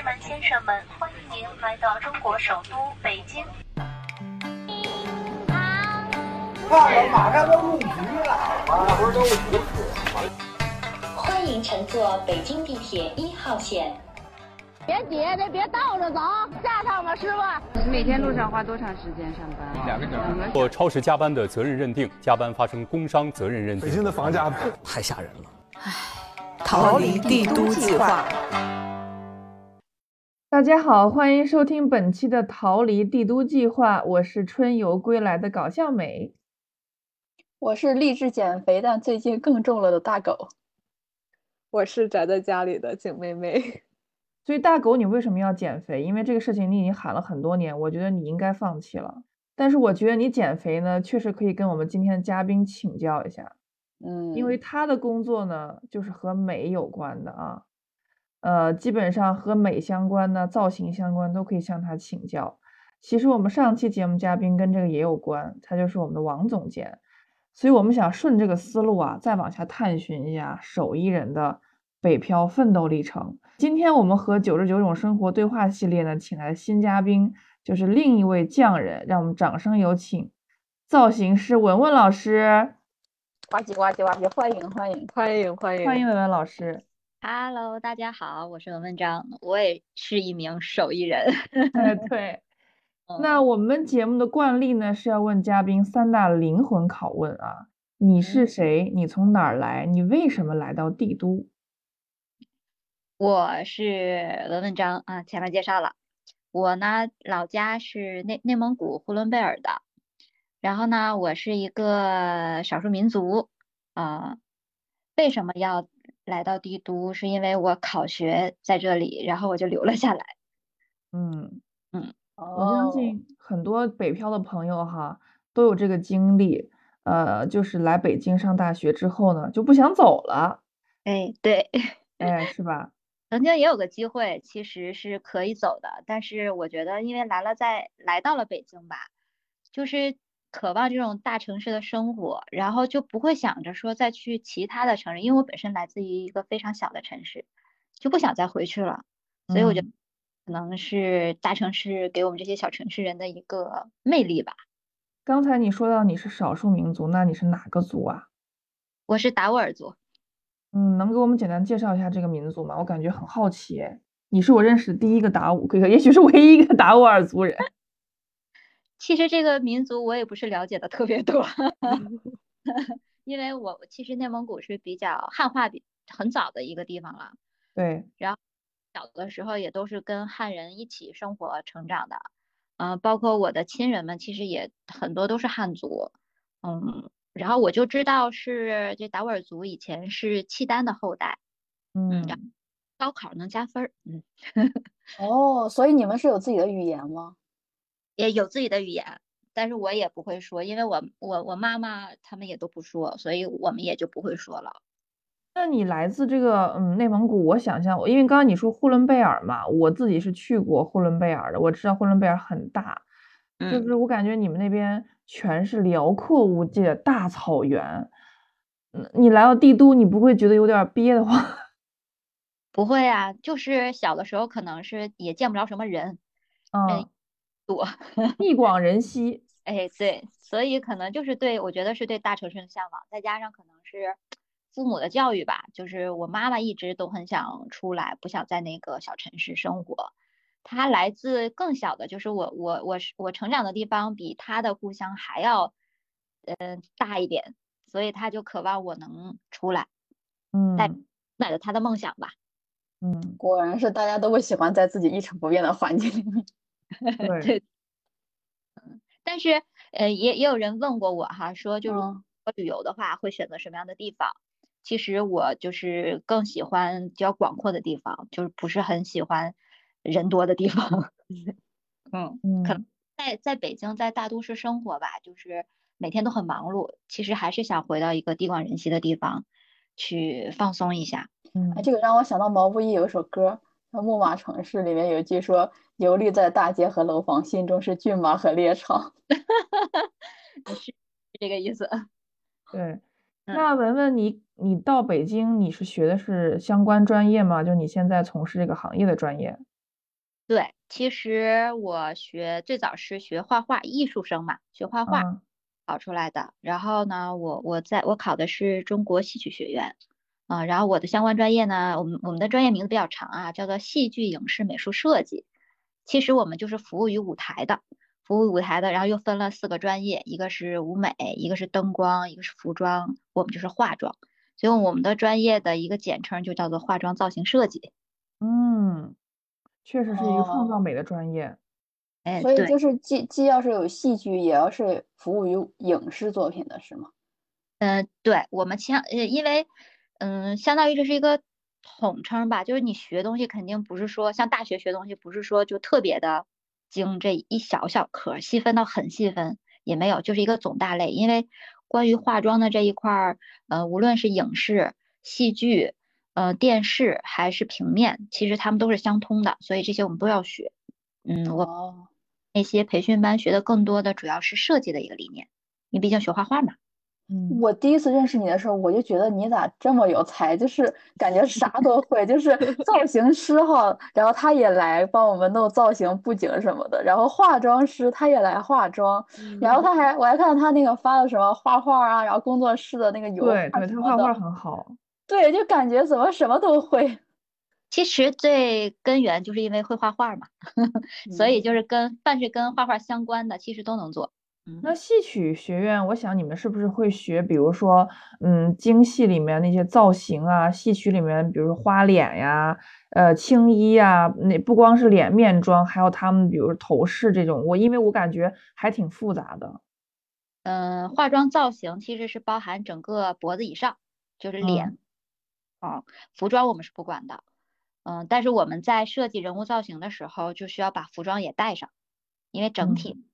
士们、先生们，欢迎您来到中国首都北京。看了马上都入局了，那不是都五十欢迎乘坐北京地铁一号线。别挤，别别倒着走，下趟吧，师傅。每天路上花多长时间上班？两个小时。做超时加班的责任认定，加班发生工伤责任认定。北京的房价太吓人了。唉，逃离帝都计划。大家好，欢迎收听本期的《逃离帝都计划》，我是春游归来的搞笑美，我是励志减肥但最近更重了的大狗，我是宅在家里的景妹妹。所以大狗，你为什么要减肥？因为这个事情你已经喊了很多年，我觉得你应该放弃了。但是我觉得你减肥呢，确实可以跟我们今天的嘉宾请教一下。嗯，因为他的工作呢，就是和美有关的啊，呃，基本上和美相关的、造型相关都可以向他请教。其实我们上期节目嘉宾跟这个也有关，他就是我们的王总监。所以我们想顺这个思路啊，再往下探寻一下手艺人的北漂奋斗历程。今天我们和九十九种生活对话系列呢，请来新嘉宾，就是另一位匠人，让我们掌声有请造型师文文老师。呱唧呱唧呱唧，欢迎欢迎欢迎欢迎欢迎文文老师。Hello，大家好，我是文文章，我也是一名手艺人。哎，对。那我们节目的惯例呢，是要问嘉宾三大灵魂拷问啊：你是谁？你从哪儿来？你为什么来到帝都？我是文文章啊，前面介绍了，我呢老家是内内蒙古呼伦贝尔的，然后呢我是一个少数民族啊、呃，为什么要来到帝都？是因为我考学在这里，然后我就留了下来。嗯嗯，我相信很多北漂的朋友哈都有这个经历，呃，就是来北京上大学之后呢就不想走了。哎，对，哎，是吧？曾经也有个机会，其实是可以走的，但是我觉得因为来了在来到了北京吧，就是渴望这种大城市的生活，然后就不会想着说再去其他的城市，因为我本身来自于一个非常小的城市，就不想再回去了，所以我觉得可能是大城市给我们这些小城市人的一个魅力吧。刚才你说到你是少数民族，那你是哪个族啊？我是达斡尔族。嗯，能给我们简单介绍一下这个民族吗？我感觉很好奇。哎，你是我认识的第一个达吾，也许是唯一一个达斡尔族人。其实这个民族我也不是了解的特别多，因为我其实内蒙古是比较汉化比很早的一个地方了。对。然后小的时候也都是跟汉人一起生活成长的，嗯、呃，包括我的亲人们其实也很多都是汉族，嗯。然后我就知道是这达斡尔族以前是契丹的后代，嗯，高考能加分儿，嗯，哦，所以你们是有自己的语言吗？也有自己的语言，但是我也不会说，因为我我我妈妈他们也都不说，所以我们也就不会说了。那你来自这个嗯内蒙古，我想象，因为刚刚你说呼伦贝尔嘛，我自己是去过呼伦贝尔的，我知道呼伦贝尔很大，嗯、就是我感觉你们那边。全是辽阔无际的大草原，嗯，你来到帝都，你不会觉得有点憋得慌？不会啊，就是小的时候可能是也见不着什么人，嗯，多 地广人稀，哎，对，所以可能就是对我觉得是对大城市的向往，再加上可能是父母的教育吧，就是我妈妈一直都很想出来，不想在那个小城市生活。她来自更小的，就是我我我是我成长的地方比她的故乡还要，嗯、呃、大一点，所以她就渴望我能出来，嗯，带带着她的梦想吧，嗯，果然是大家都会喜欢在自己一成不变的环境里面，对，嗯，但是呃也也有人问过我哈，说就是旅游的话会选择什么样的地方？其实我就是更喜欢比较广阔的地方，就是不是很喜欢。人多的地方，嗯，嗯可能在在北京在大都市生活吧，就是每天都很忙碌，其实还是想回到一个地广人稀的地方去放松一下。嗯，哎，这个让我想到毛不易有一首歌，《木马城市》里面有一句说：“游历在大街和楼房，心中是骏马和猎场。”是这个意思。对，那文文你你到北京，你是学的是相关专业吗？就你现在从事这个行业的专业？对，其实我学最早是学画画，艺术生嘛，学画画嗯考出来的。然后呢，我我在我考的是中国戏曲学院，啊、然后我的相关专业呢，我们我们的专业名字比较长啊，叫做戏剧影视美术设计。其实我们就是服务于舞台的，服务于舞台的，然后又分了四个专业，一个是舞美，一个是灯光，一个是服装，我们就是化妆。所以我们的专业的一个简称就叫做化妆造型设计。嗯，确实是一个创造哦美的专业。哎，对。所以就是既既要是有戏剧，也要是服务于影视作品的是吗？嗯，对，我们相呃，因为嗯，相当于这是一个统称吧，就是你学东西肯定不是说像大学学东西，不是说就特别的精这一小小科儿，细分到很细分也没有，就是一个总大类。因为关于化妆的这一块儿，呃，无论是影视、戏剧、呃电视还是平面，其实它们都是相通的，所以这些我们都要学。嗯，我哦，那些培训班学的更多的主要是设计的一个理念，你毕竟学画画嘛。嗯，我第一次认识你的时候，我就觉得你咋这么有才，就是感觉啥都会，就是 造型师哈，然后他也来帮我们弄造型、布景什么的，然后化妆师他也来化妆，然后他还我还看到他那个发的什么画画啊，然后工作室的那个油对对，他画画很好。对，就感觉怎么什么都会。其实最根源就是因为会画画嘛，所以就是跟凡是跟画画相关的，其实都能做。那戏曲学院，我想你们是不是会学，比如说，嗯，京戏里面那些造型啊，戏曲里面，比如说花脸呀，呃，青衣呀，那不光是脸面妆，还有他们比如头饰这种，我因为我感觉还挺复杂的。嗯，化妆造型其实是包含整个脖子以上，就是脸。啊，服装我们是不管的。嗯，但是我们在设计人物造型的时候，就需要把服装也带上，因为整体。嗯，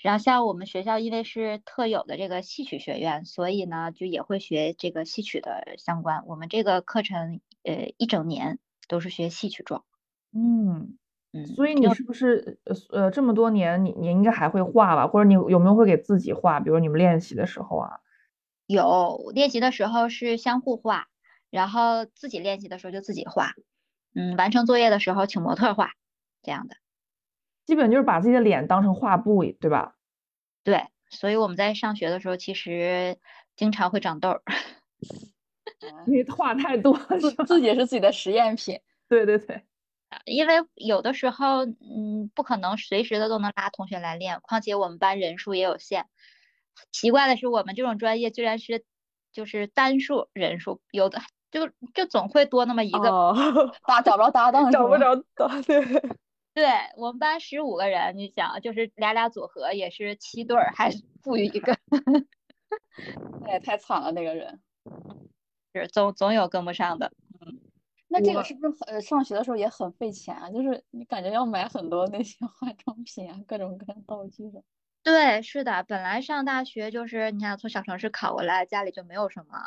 然后像我们学校因为是特有的这个戏曲学院，所以呢就也会学这个戏曲的相关。我们这个课程呃一整年都是学戏曲状。嗯嗯，所以你是不是呃呃这么多年你你应该还会画吧？或者你有没有会给自己画？比如你们练习的时候啊？有练习的时候是相互画，然后自己练习的时候就自己画。嗯，完成作业的时候请模特画，这样的。基本就是把自己的脸当成画布，对吧？对，所以我们在上学的时候，其实经常会长痘儿，因为画太多了，自自己是自己的实验品。对对对，因为有的时候，嗯，不可能随时的都能拉同学来练，况且我们班人数也有限。奇怪的是，我们这种专业居然是就是单数人数，有的就就总会多那么一个，哦、搭找不着搭档，找不着搭，对。对我们班十五个人，你想，就是俩俩组合也是七对儿，还负于一个，那也太惨了，那个人是总总有跟不上的。嗯，那这个是不是呃上学的时候也很费钱啊？就是你感觉要买很多那些化妆品啊，各种各样道具的。对，是的，本来上大学就是你看从小城市考过来，家里就没有什么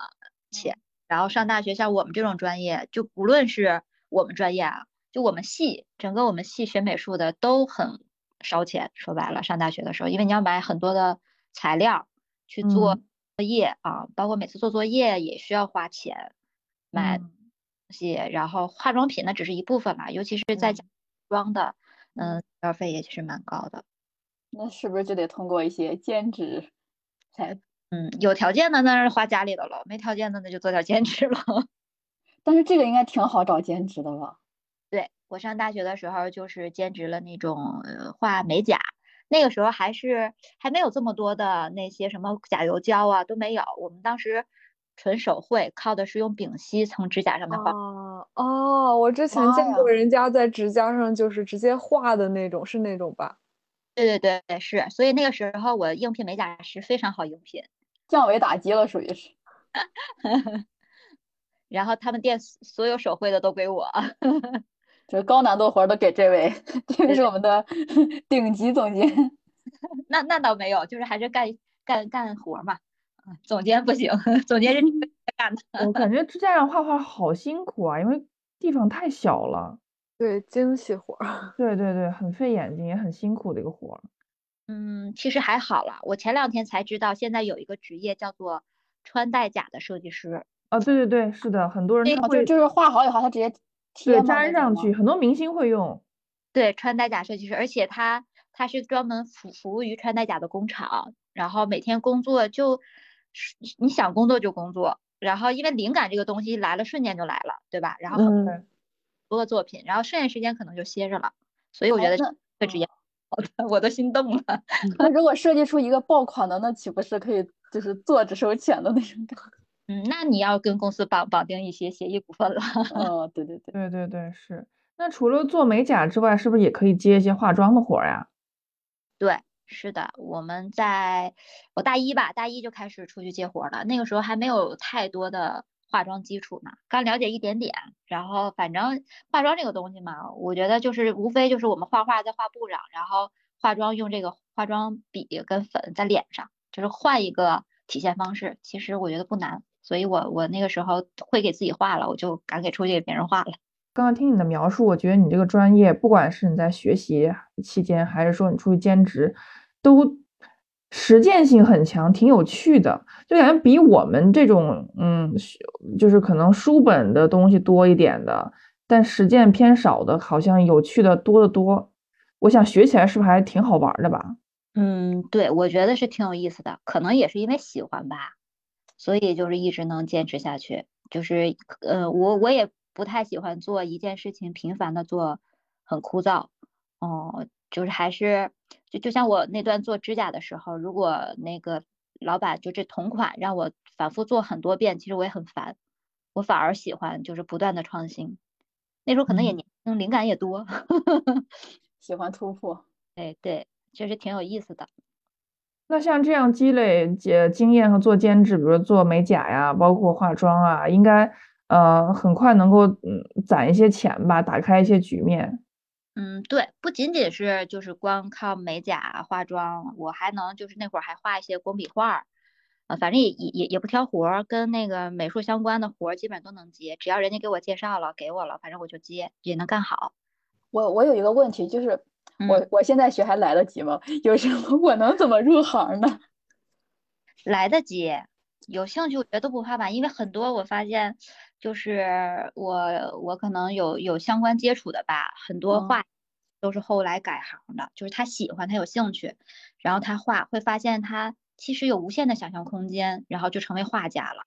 钱，嗯、然后上大学像我们这种专业，就不论是我们专业啊。就我们系，整个我们系学美术的都很烧钱。说白了，上大学的时候，因为你要买很多的材料去做作业、嗯、啊，包括每次做作业也需要花钱买东西，嗯、然后化妆品那只是一部分嘛，尤其是在家妆的，嗯，消费也是蛮高的。那是不是就得通过一些兼职才？嗯，有条件的那是花家里的了，没条件的那就做点兼职了。但是这个应该挺好找兼职的吧？对我上大学的时候，就是兼职了那种呃画美甲，那个时候还是还没有这么多的那些什么甲油胶啊都没有，我们当时纯手绘，靠的是用丙烯从指甲上面画。哦哦，我之前见过人家在指甲上就是直接画的那种，是那种吧？对对对，是，所以那个时候我应聘美甲师非常好应聘，降维打击了，属于是。然后他们店所有手绘的都归我。这高难度活都给这位，这位是我们的 顶级总监。那那倒没有，就是还是干干干活嘛。总监不行，总监是干的。我感觉指甲上画画好辛苦啊，因为地方太小了。对，精细活。对对对，很费眼睛，也很辛苦的一个活。嗯，其实还好了。我前两天才知道，现在有一个职业叫做穿戴甲的设计师。啊，对对对，是的，很多人他会就是画好以后，他直接贴粘上去，很多明星会用。对，穿戴甲设计师，而且他他是专门服服务于穿戴甲的工厂，然后每天工作就，你想工作就工作，然后因为灵感这个东西来了，瞬间就来了，对吧？然后很多作品，然后剩下时间可能就歇着了，所以我觉得这个职业，我都心动了。那 如果设计出一个爆款的，那岂不是可以就是坐着收钱的那种感觉？嗯，那你要跟公司绑绑定一些协议股份了。哦，对对对，对对对，是。那除了做美甲之外，是不是也可以接一些化妆的活呀？对，是的，我们在我大一吧，大一就开始出去接活了。那个时候还没有太多的化妆基础呢，刚了解一点点。然后反正化妆这个东西嘛，我觉得就是无非就是我们画画在画布上，然后化妆用这个化妆笔跟粉在脸上，就是换一个体现方式。其实我觉得不难，所以我我那个时候会给自己画了，我就敢给出去给别人画了。刚刚听你的描述，我觉得你这个专业，不管是你在学习期间，还是说你出去兼职，都实践性很强，挺有趣的，就感觉比我们这种，嗯，就是可能书本的东西多一点的，但实践偏少的，好像有趣的多得多。我想学起来是不是还挺好玩的吧？嗯，对，我觉得是挺有意思的，可能也是因为喜欢吧，所以就是一直能坚持下去。就是，呃，我我也。不太喜欢做一件事情频繁的做，很枯燥，哦，就是还是就就像我那段做指甲的时候，如果那个老板就这同款让我反复做很多遍，其实我也很烦，我反而喜欢就是不断的创新。那时候可能也年轻，灵感也多，喜欢突破。哎，对，确实挺有意思的。那像这样积累呃经验和做兼职，比如做美甲呀，包括化妆啊，应该。呃，很快能够嗯攒一些钱吧，打开一些局面。嗯，对，不仅仅是就是光靠美甲化妆，我还能就是那会儿还画一些工笔画，呃，反正也也也不挑活儿，跟那个美术相关的活儿基本都能接，只要人家给我介绍了，给我了，反正我就接，也能干好。我我有一个问题，就是我我现在学还来得及吗？有什么我能怎么入行呢？来得及，有兴趣我觉得都不怕吧，因为很多我发现。就是我，我可能有有相关接触的吧，很多画都是后来改行的，就是他喜欢，他有兴趣，然后他画会发现他其实有无限的想象空间，然后就成为画家了。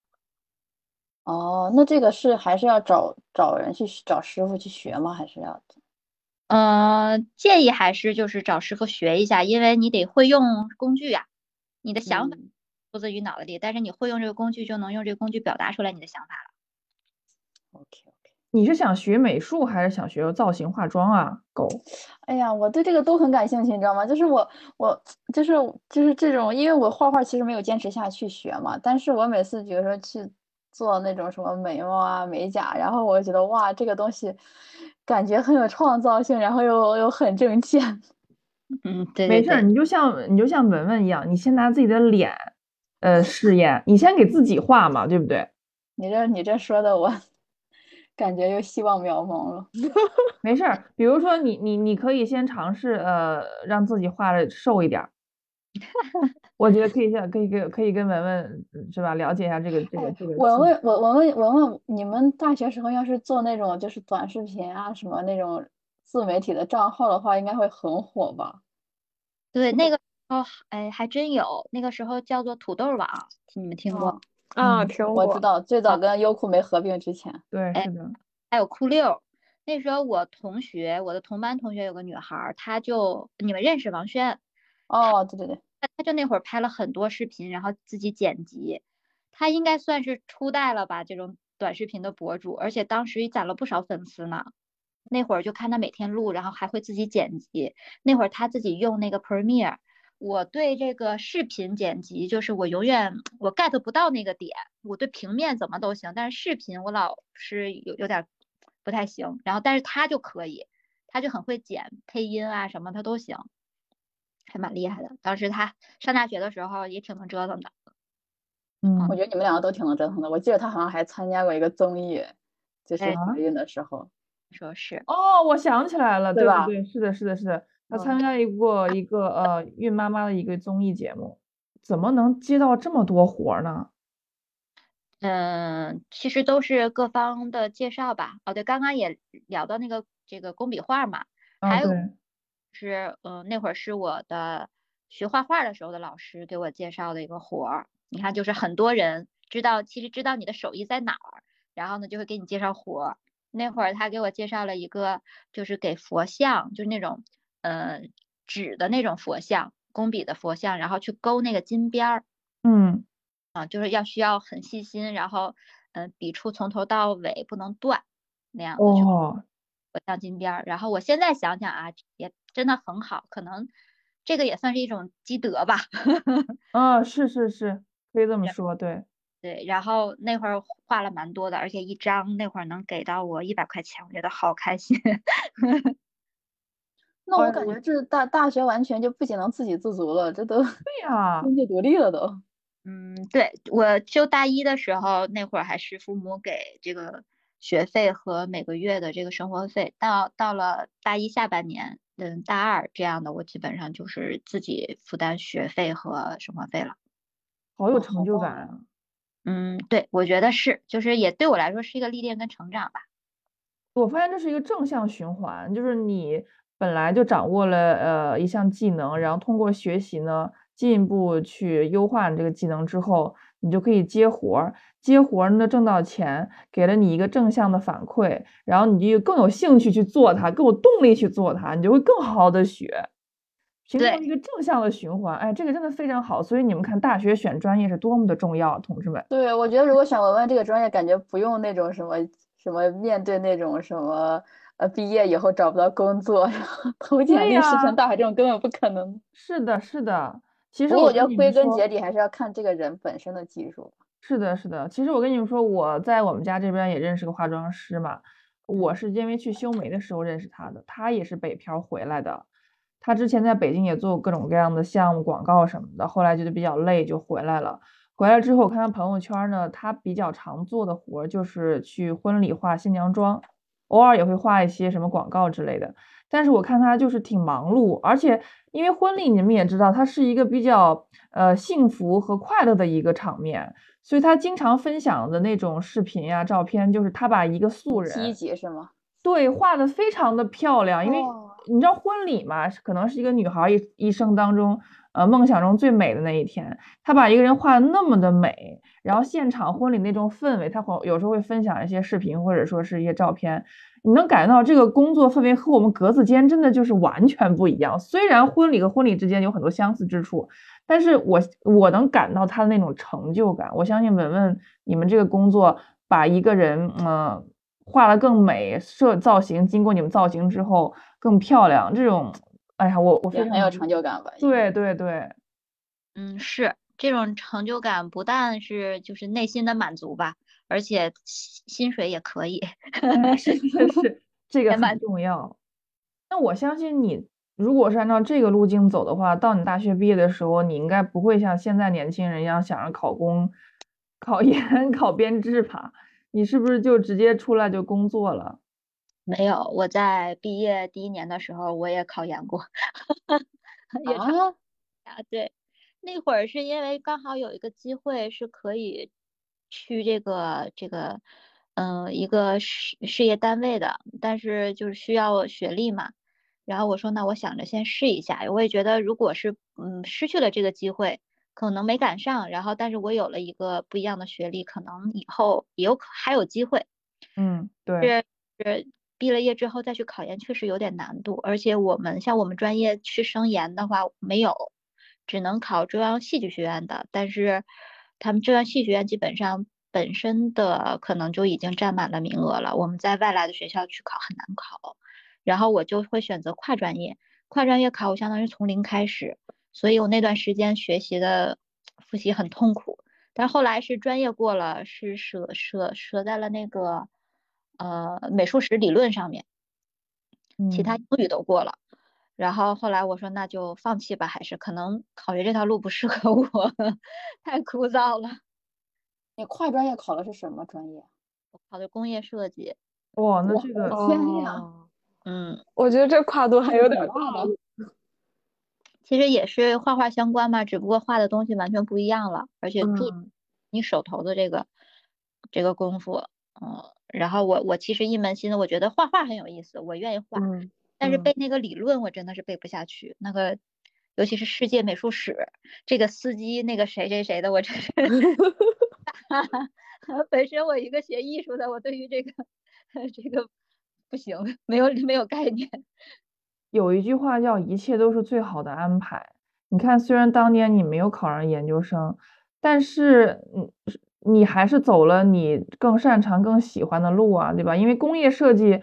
哦，那这个是还是要找找人去找师傅去学吗？还是要？嗯，建议还是就是找师傅学一下，因为你得会用工具呀，你的想法出自于脑子里，但是你会用这个工具，就能用这个工具表达出来你的想法了。OK OK，你是想学美术还是想学造型化妆啊？狗，哎呀，我对这个都很感兴趣，你知道吗？就是我我就是就是这种，因为我画画其实没有坚持下去学嘛，但是我每次比如说去做那种什么眉毛啊、美甲，然后我就觉得哇，这个东西感觉很有创造性，然后又又很挣钱。嗯，对，没事，你就像你就像文文一样，你先拿自己的脸呃试验，你先给自己画嘛，对不对？你这你这说的我。感觉又希望渺茫了。没事儿，比如说你你你可以先尝试呃让自己画的瘦一点儿。我觉得可以先可以跟可以跟文文是吧了解一下这个这个这个。文文文文文文文，你们大学时候要是做那种就是短视频啊什么那种自媒体的账号的话，应该会很火吧？对，那个哦哎还真有，那个时候叫做土豆网，你们听过？啊，听过我知道，最早跟优酷没合并之前，对，是的，还有酷六。那时候我同学，我的同班同学有个女孩，她就你们认识王轩？哦，对对对，他就那会儿拍了很多视频，然后自己剪辑，他应该算是初代了吧，这种短视频的博主，而且当时也攒了不少粉丝呢。那会儿就看他每天录，然后还会自己剪辑。那会儿他自己用那个 Premiere。我对这个视频剪辑，就是我永远我 get 不到那个点。我对平面怎么都行，但是视频我老是有有点不太行。然后，但是他就可以，他就很会剪配音啊什么，他都行，还蛮厉害的。当时他上大学的时候也挺能折腾的。嗯，我觉得你们两个都挺能折腾的。我记得他好像还参加过一个综艺，就是怀孕的时候。说是哦，我想起来了，对吧？对，是的，是的，是的。他参加过一个呃孕妈妈的一个综艺节目，怎么能接到这么多活呢？嗯，其实都是各方的介绍吧。哦，对，刚刚也聊到那个这个工笔画嘛，还有对，是，嗯、那会儿是我的学画画的时候的老师给我介绍的一个活儿。你看，就是很多人知道，其实知道你的手艺在哪儿，然后呢就会给你介绍活儿。那会儿他给我介绍了一个，就是给佛像，就是那种，呃，纸的那种佛像，工笔的佛像，然后去勾那个金边儿。嗯啊，就是要需要很细心，然后，嗯、笔触从头到尾不能断，那样子去哦，佛像金边儿。然后我现在想想啊，也真的很好，可能这个也算是一种积德吧。啊，是是是，可以这么说，对。对，然后那会儿画了蛮多的，而且一张那会儿能给到我一百块钱，我觉得好开心。那我感觉这大大学完全就不仅能自给自足了，这都对呀，经济独立了都。嗯，对，我就大一的时候，那会儿还是父母给这个学费和每个月的这个生活费，到到了大一下半年，嗯，大二这样的，我基本上就是自己负担学费和生活费了。好有成就感啊！嗯，对，我觉得是，就是也对我来说是一个历练跟成长吧。我发现这是一个正向循环，就是你本来就掌握了呃一项技能，然后通过学习呢，进一步去优化你这个技能之后，你就可以接活儿，接活儿呢挣到钱，给了你一个正向的反馈，然后你就更有兴趣去做它，更有动力去做它，你就会更好好的学，形成一个正向的循环。哎，这个真的非常好，所以你们看大学选专业是多么的重要，同志们。对，我觉得如果选文文这个专业，感觉不用那种什么什么面对那种什么呃毕业以后找不到工作，然后投简历石沉大海这种根本不可能。是的，是的。其实我觉得归根结底还是要看这个人本身的技术。是的，是的。其实我跟你们说，我在我们家这边也认识个化妆师嘛。我是因为去修眉的时候认识他的，他也是北漂回来的。他之前在北京也做各种各样的项目、广告什么的，后来觉得比较累，就回来了。回来之后，我看他朋友圈呢，他比较常做的活儿就是去婚礼化新娘妆，偶尔也会画一些什么广告之类的。但是我看他就是挺忙碌，而且因为婚礼你们也知道，它是一个比较呃幸福和快乐的一个场面，所以他经常分享的那种视频呀、照片，就是他把一个素人积极是吗？对，画的非常的漂亮，因为哦你知道婚礼嘛，可能是一个女孩儿一一生当中，呃，梦想中最美的那一天。她把一个人画的那么的美，然后现场婚礼那种氛围，她会有时候会分享一些视频或者说是一些照片，你能感觉到这个工作氛围和我们格子间真的就是完全不一样。虽然婚礼和婚礼之间有很多相似之处，但是我我能感到他的那种成就感。我相信文文你们这个工作把一个人，嗯、画的更美，设造型经过你们造型之后更漂亮，这种，哎呀，我我非常很有成就感吧？对对对，嗯，是这种成就感，不但是就是内心的满足吧，而且薪薪水也可以。哎是是 是，这个蛮很重要。那我相信你，如果是按照这个路径走的话，到你大学毕业的时候，你应该不会像现在年轻人一样想着考公、考研、考编制吧？你是不是就直接出来就工作了？没有，我在毕业第一年的时候，我也考研过，也差啊，啊，对，那会儿是因为刚好有一个机会是可以去这个这个，嗯、一个事事业单位的，但是就是需要学历嘛。然后我说，那我想着先试一下，我也觉得如果是嗯失去了这个机会，可能没赶上，然后但是我有了一个不一样的学历，可能以后也有可还有机会。嗯，对，是是毕了业之后再去考研确实有点难度，而且我们像我们专业去升研的话没有，只能考中央戏剧学院的，但是他们中央戏剧学院基本上本身的可能就已经占满了名额了，我们在外来的学校去考很难考，然后我就会选择跨专业，跨专业考我相当于从零开始，所以我那段时间学习的复习很痛苦。但后来是专业过了，是舍舍舍在了那个呃美术史理论上面，其他嗯英语都过了。然后后来我说那就放弃吧，还是可能考学这条路不适合我，太枯燥了。你跨专业考的是什么专业？我考的工业设计，哇，那哇这个天呀！哦嗯，我觉得这跨度还有点大。其实也是画画相关嘛，只不过画的东西完全不一样了，而且注嗯你手头的这个这个功夫，嗯，然后我我其实一门心思，我觉得画画很有意思，我愿意画，嗯但是嗯背那个理论我真的是背不下去，那个尤其是世界美术史，这个司机那个谁谁谁的，我真是 本身我一个学艺术的，我对于这个这个不行，没有没有概念。有一句话叫“一切都是最好的安排”。你看，虽然当年你没有考上研究生，但是你你还是走了你更擅长、更喜欢的路啊，对吧？因为工业设计，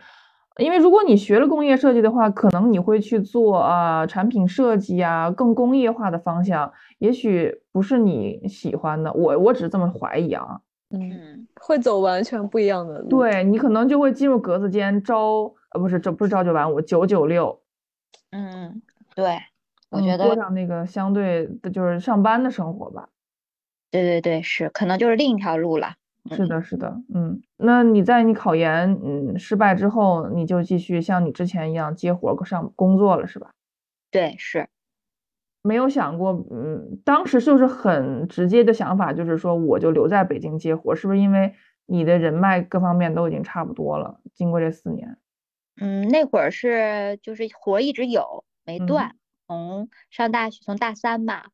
因为如果你学了工业设计的话，可能你会去做啊、产品设计啊，更工业化的方向，也许不是你喜欢的。我我只是这么怀疑啊。嗯，会走完全不一样的路。对你可能就会进入格子间朝，呃，不是，这不是朝九晚五，九九六。嗯，对，我嗯觉得过上那个相对的就是上班的生活吧。对对对，是可能就是另一条路了。是的，是的，嗯，那你在你考研嗯失败之后，你就继续像你之前一样接活儿上工作了，是吧？对，是。没有想过，嗯，当时就是很直接的想法，就是说我就留在北京接活儿，是不是因为你的人脉各方面都已经差不多了？经过这四年，嗯，那会儿是就是活儿一直有没嗯断，从上大学从大三吧，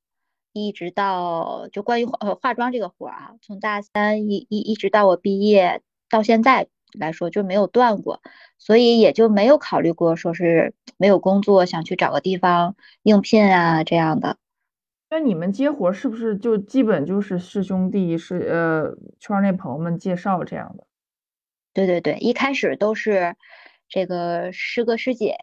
一直到就关于化呃化妆这个活儿啊，从大三一一一直到我毕业到现在来说就没有断过，所以也就没有考虑过说是没有工作想去找个地方应聘啊这样的。那你们接活儿是不是就基本就是师兄弟是呃圈儿内朋友们介绍这样的？对对对，一开始都是这个师哥师姐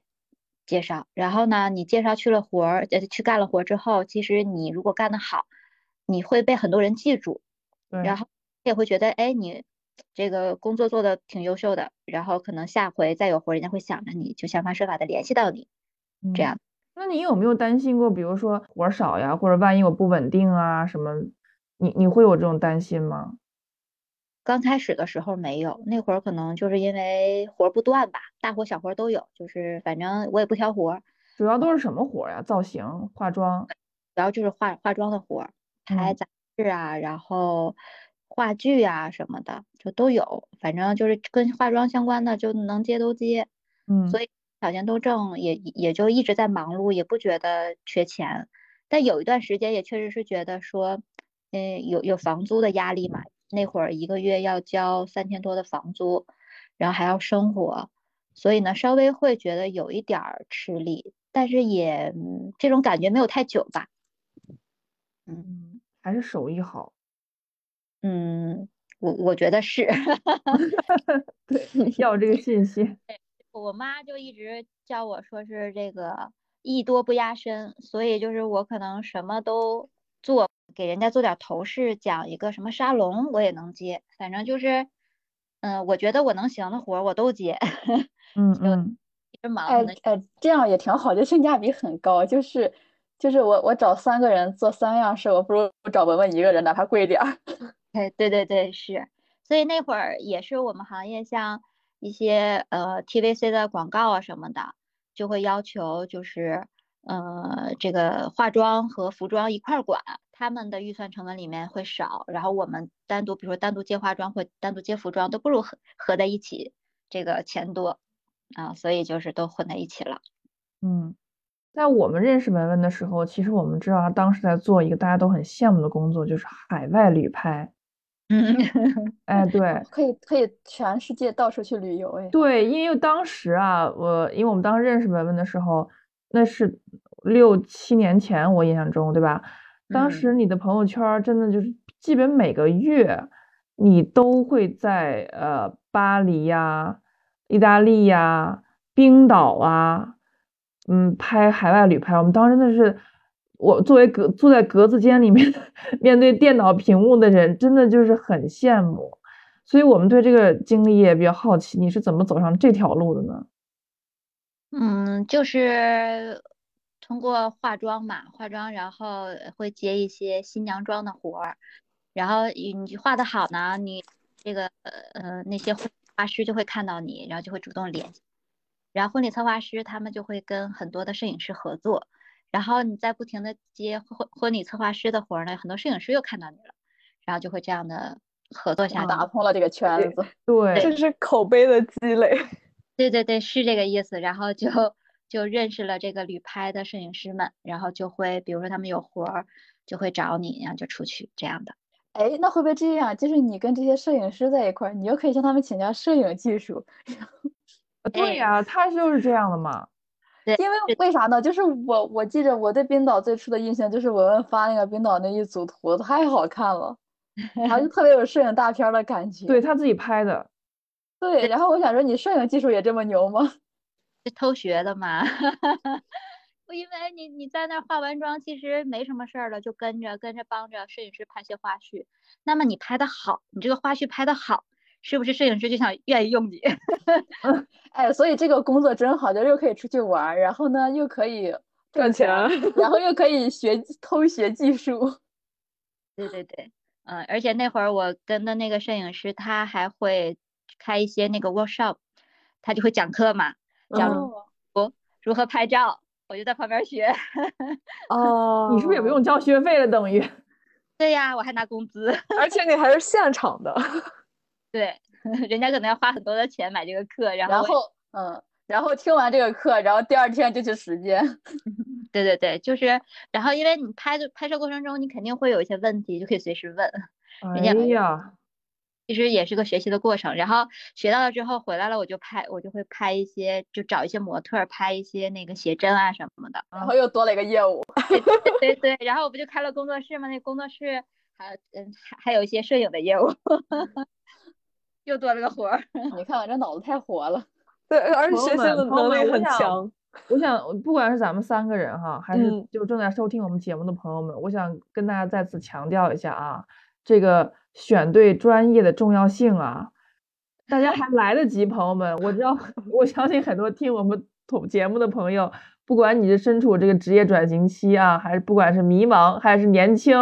介绍，然后呢，你介绍去了活儿，呃，去干了活儿之后，其实你如果干得好，你会被很多人记住，对，然后也会觉得，哎，你这个工作做得挺优秀的，然后可能下回再有活，人家会想着你，就想方设法的联系到你，这嗯样。那你有没有担心过，比如说活儿少呀，或者万一我不稳定啊什么，你你会有这种担心吗？刚开始的时候没有，那会儿可能就是因为活儿不断吧，大活小活儿都有，就是反正我也不挑活儿，主要都是什么活儿呀？造型、化妆，主要就是化化妆的活儿，拍嗯杂志啊，然后话剧啊什么的就都有，反正就是跟化妆相关的就能接都接，嗯，所以小钱都挣，也也就一直在忙碌，也不觉得缺钱。但有一段时间也确实是觉得说，嗯，有有房租的压力嘛，那会儿一个月要交三千多的房租，然后还要生活，所以呢，稍微会觉得有一点儿吃力，但是也嗯这种感觉没有太久吧。嗯，还是手艺好。嗯，我我觉得是。对，要有这个信心。我妈就一直叫我说是这个艺多不压身，所以就是我可能什么都做，给人家做点头饰，讲一个什么沙龙我也能接，反正就是，嗯，我觉得我能行的活儿我都接，嗯嗯，一直忙哎。哎，这样也挺好，就性价比很高。就是就是我我找三个人做三样事，我不如找文文一个人，哪怕贵点儿。哎，对对对，是，所以那会儿也是我们行业像一些呃 TVC 的广告啊什么的，就会要求就是呃这个化妆和服装一块儿管，他们的预算成本里面会少，然后我们单独比如说单独接化妆或单独接服装都不如合合在一起这个钱多啊，所以就是都混在一起了。嗯，在我们认识文文的时候，其实我们知道他当时在做一个大家都很羡慕的工作，就是海外旅拍。嗯，哎，对，可以可以全世界到处去旅游，哎。对，因为当时啊，我因为我们当时认识文文的时候，那是六七年前，我印象中，对吧？当嗯时你的朋友圈儿真的就是，基本每个月你都会在呃巴黎呀、意大利呀、冰岛啊，嗯，拍海外旅拍。我们当时真的是，我作为格坐在格子间里面 面对电脑屏幕的人，真的就是很羡慕。所以我们对这个经历也比较好奇，你是怎么走上这条路的呢？嗯，就是通过化妆嘛，化妆，然后会接一些新娘妆的活儿，然后你你画的好呢，你这个呃那些婚化师就会看到你，然后就会主动联系，然后婚礼策划师他们就会跟很多的摄影师合作，然后你在不停的接婚婚礼策划师的活儿呢，很多摄影师又看到你了，然后就会这样的合作下去。打通了这个圈子。对，这是口碑的积累。对对对，是这个意思。然后就就认识了这个旅拍的摄影师们，然后就会比如说他们有活儿就会找你，然后就出去这样的。哎，那会不会这样？就是你跟这些摄影师在一块儿，你又可以向他们请教摄影技术。对呀，他就是这样的嘛。因为为啥呢？就是我我记着我对冰岛最初的印象就是文文发那个冰岛那一组图太好看了，然后就特别有摄影大片的感觉。对他自己拍的。对，然后我想说，你摄影技术也这么牛吗？是偷学的嘛？因为你你在那儿化完妆，其实没什么事儿了，就跟着跟着帮着摄影师拍些花絮。那么你拍的好，你这个花絮拍的好，是不是摄影师就想愿意用你？哎，所以这个工作真好，就又可以出去玩，然后呢又可以赚钱，然后又可以学偷学技术。对对对，嗯，而且那会儿我跟的那个摄影师，他还会开一些那个 workshop，他就会讲课嘛，讲如如何拍照。我就在旁边学，哦，你是不是也不用交学费了？等于，对呀，我还拿工资，而且你还是现场的，对，人家可能要花很多的钱买这个课，然后，然后，嗯，然后听完这个课，然后第二天就去实践，对对对，就是，然后因为你拍的拍摄过程中，你肯定会有一些问题，就可以随时问，哎呀。其实也是个学习的过程，然后学到了之后回来了，我就拍，我就会拍一些，就找一些模特拍一些那个写真啊什么的，然后又多了一个业务，对对对，然后我不就开了工作室吗？那工作室还嗯还还有一些摄影的业务，又多了个活儿。你看我这脑子太活了，对，而且学习的能力很强。我想，不管是咱们三个人哈，还是就正在收听我们节目的朋友们，我想跟大家再次强调一下啊，这个。选对专业的重要性啊！大家还来得及，朋友们。我知道，我相信很多听我们同节目的朋友，不管你是身处这个职业转型期啊，还是不管是迷茫还是年轻，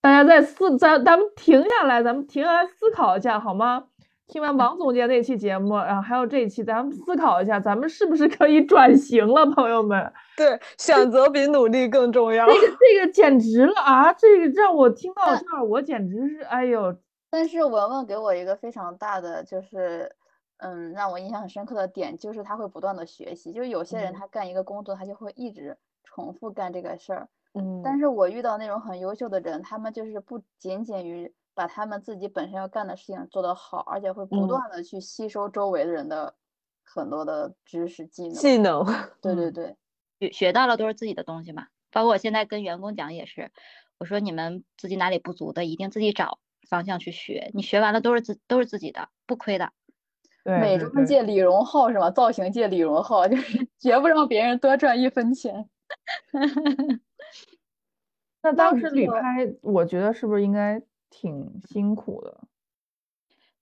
大家在思，咱咱们停下来，咱们停下来思考一下，好吗？听完王总监那期节目，然后还有这一期，咱们思考一下，咱们是不是可以转型了，朋友们？对，选择比努力更重要。这个这个简直了啊！这个让我听到这儿，我简直是哎呦！但是文文给我一个非常大的，就是嗯，让我印象很深刻的点，就是他会不断的学习。就是有些人他干一个工作，他就会一直重复干这个事儿。嗯。但是我遇到那种很优秀的人，他们就是不仅仅于。把他们自己本身要干的事情做得好，而且会不断的去吸收周围的人的很多的知识技能。技能，对对对，学学到了都是自己的东西嘛。包括我现在跟员工讲也是，我说你们自己哪里不足的，一定自己找方向去学。你学完了都是自都是自己的，不亏的。美妆界李荣浩是吧？造型界李荣浩就是 绝不让别人多赚一分钱。那当时旅拍，我觉得是不是应该？挺辛苦的，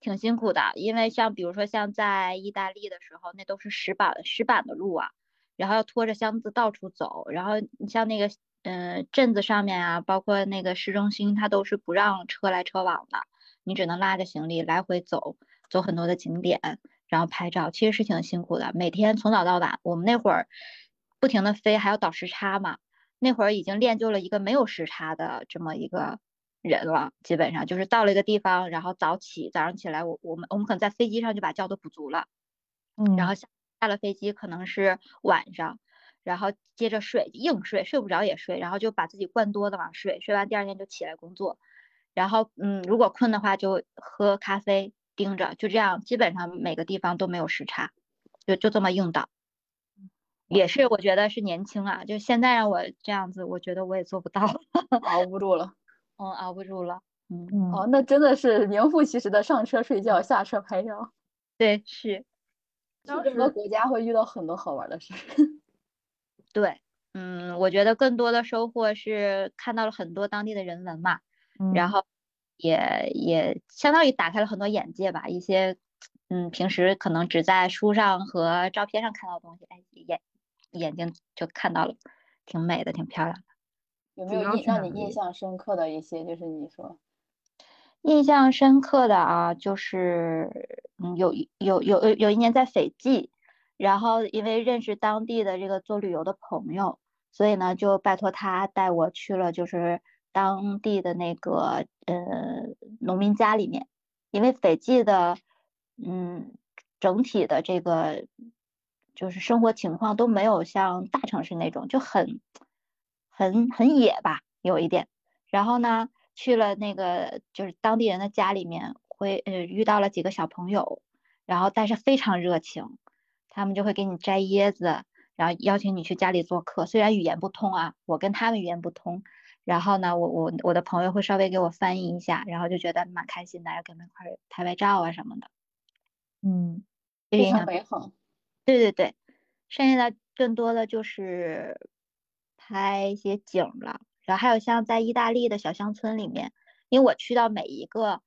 挺辛苦的，因为像比如说像在意大利的时候，那都是石板石板的路啊，然后要拖着箱子到处走，然后你像那个嗯镇子上面啊，包括那个市中心，它都是不让车来车往的，你只能拉着行李来回走，走很多的景点，然后拍照，其实是挺辛苦的，每天从早到晚，我们那会儿不停的飞，还要倒时差嘛，那会儿已经练就了一个没有时差的这么一个。人了，基本上就是到了一个地方，然后早起，早上起来，我我们我们可能在飞机上就把觉都补足了，嗯，然后下下了飞机可能是晚上，然后接着睡，硬睡，睡不着也睡，然后就把自己灌多的往睡，睡完第二天就起来工作，然后嗯，如果困的话就喝咖啡，盯着，就这样，基本上每个地方都没有时差，就就这么硬倒，也是我觉得是年轻啊，就现在让我这样子，我觉得我也做不到，熬不住了。嗯，熬不住了。嗯，哦，那真的是名副其实的上车睡觉，下车拍照。对，是。去这个国家会遇到很多好玩的事。对，嗯，我觉得更多的收获是看到了很多当地的人文嘛，然后也也相当于打开了很多眼界吧。一些嗯，平时可能只在书上和照片上看到的东西，哎，眼眼睛就看到了，挺美的，挺漂亮的。有没有印让你印象深刻的一些？就是你说印象深刻的啊，就是嗯，有有有有有一年在斐济，然后因为认识当地的这个做旅游的朋友，所以呢就拜托他带我去了，就是当地的那个呃农民家里面，因为斐济的嗯整体的这个就是生活情况都没有像大城市那种，就很很很野吧，有一点。然后呢，去了那个就是当地人的家里面，会呃遇到了几个小朋友，然后但是非常热情，他们就会给你摘椰子，然后邀请你去家里做客。虽然语言不通啊，我跟他们语言不通，然后呢，我我我的朋友会稍微给我翻译一下，然后就觉得蛮开心的，然后跟他们一块拍拍照啊什么的。嗯，非常美好。对对对，剩下的更多的就是拍一些景了，然后还有像在意大利的小乡村里面，因为我去到每一个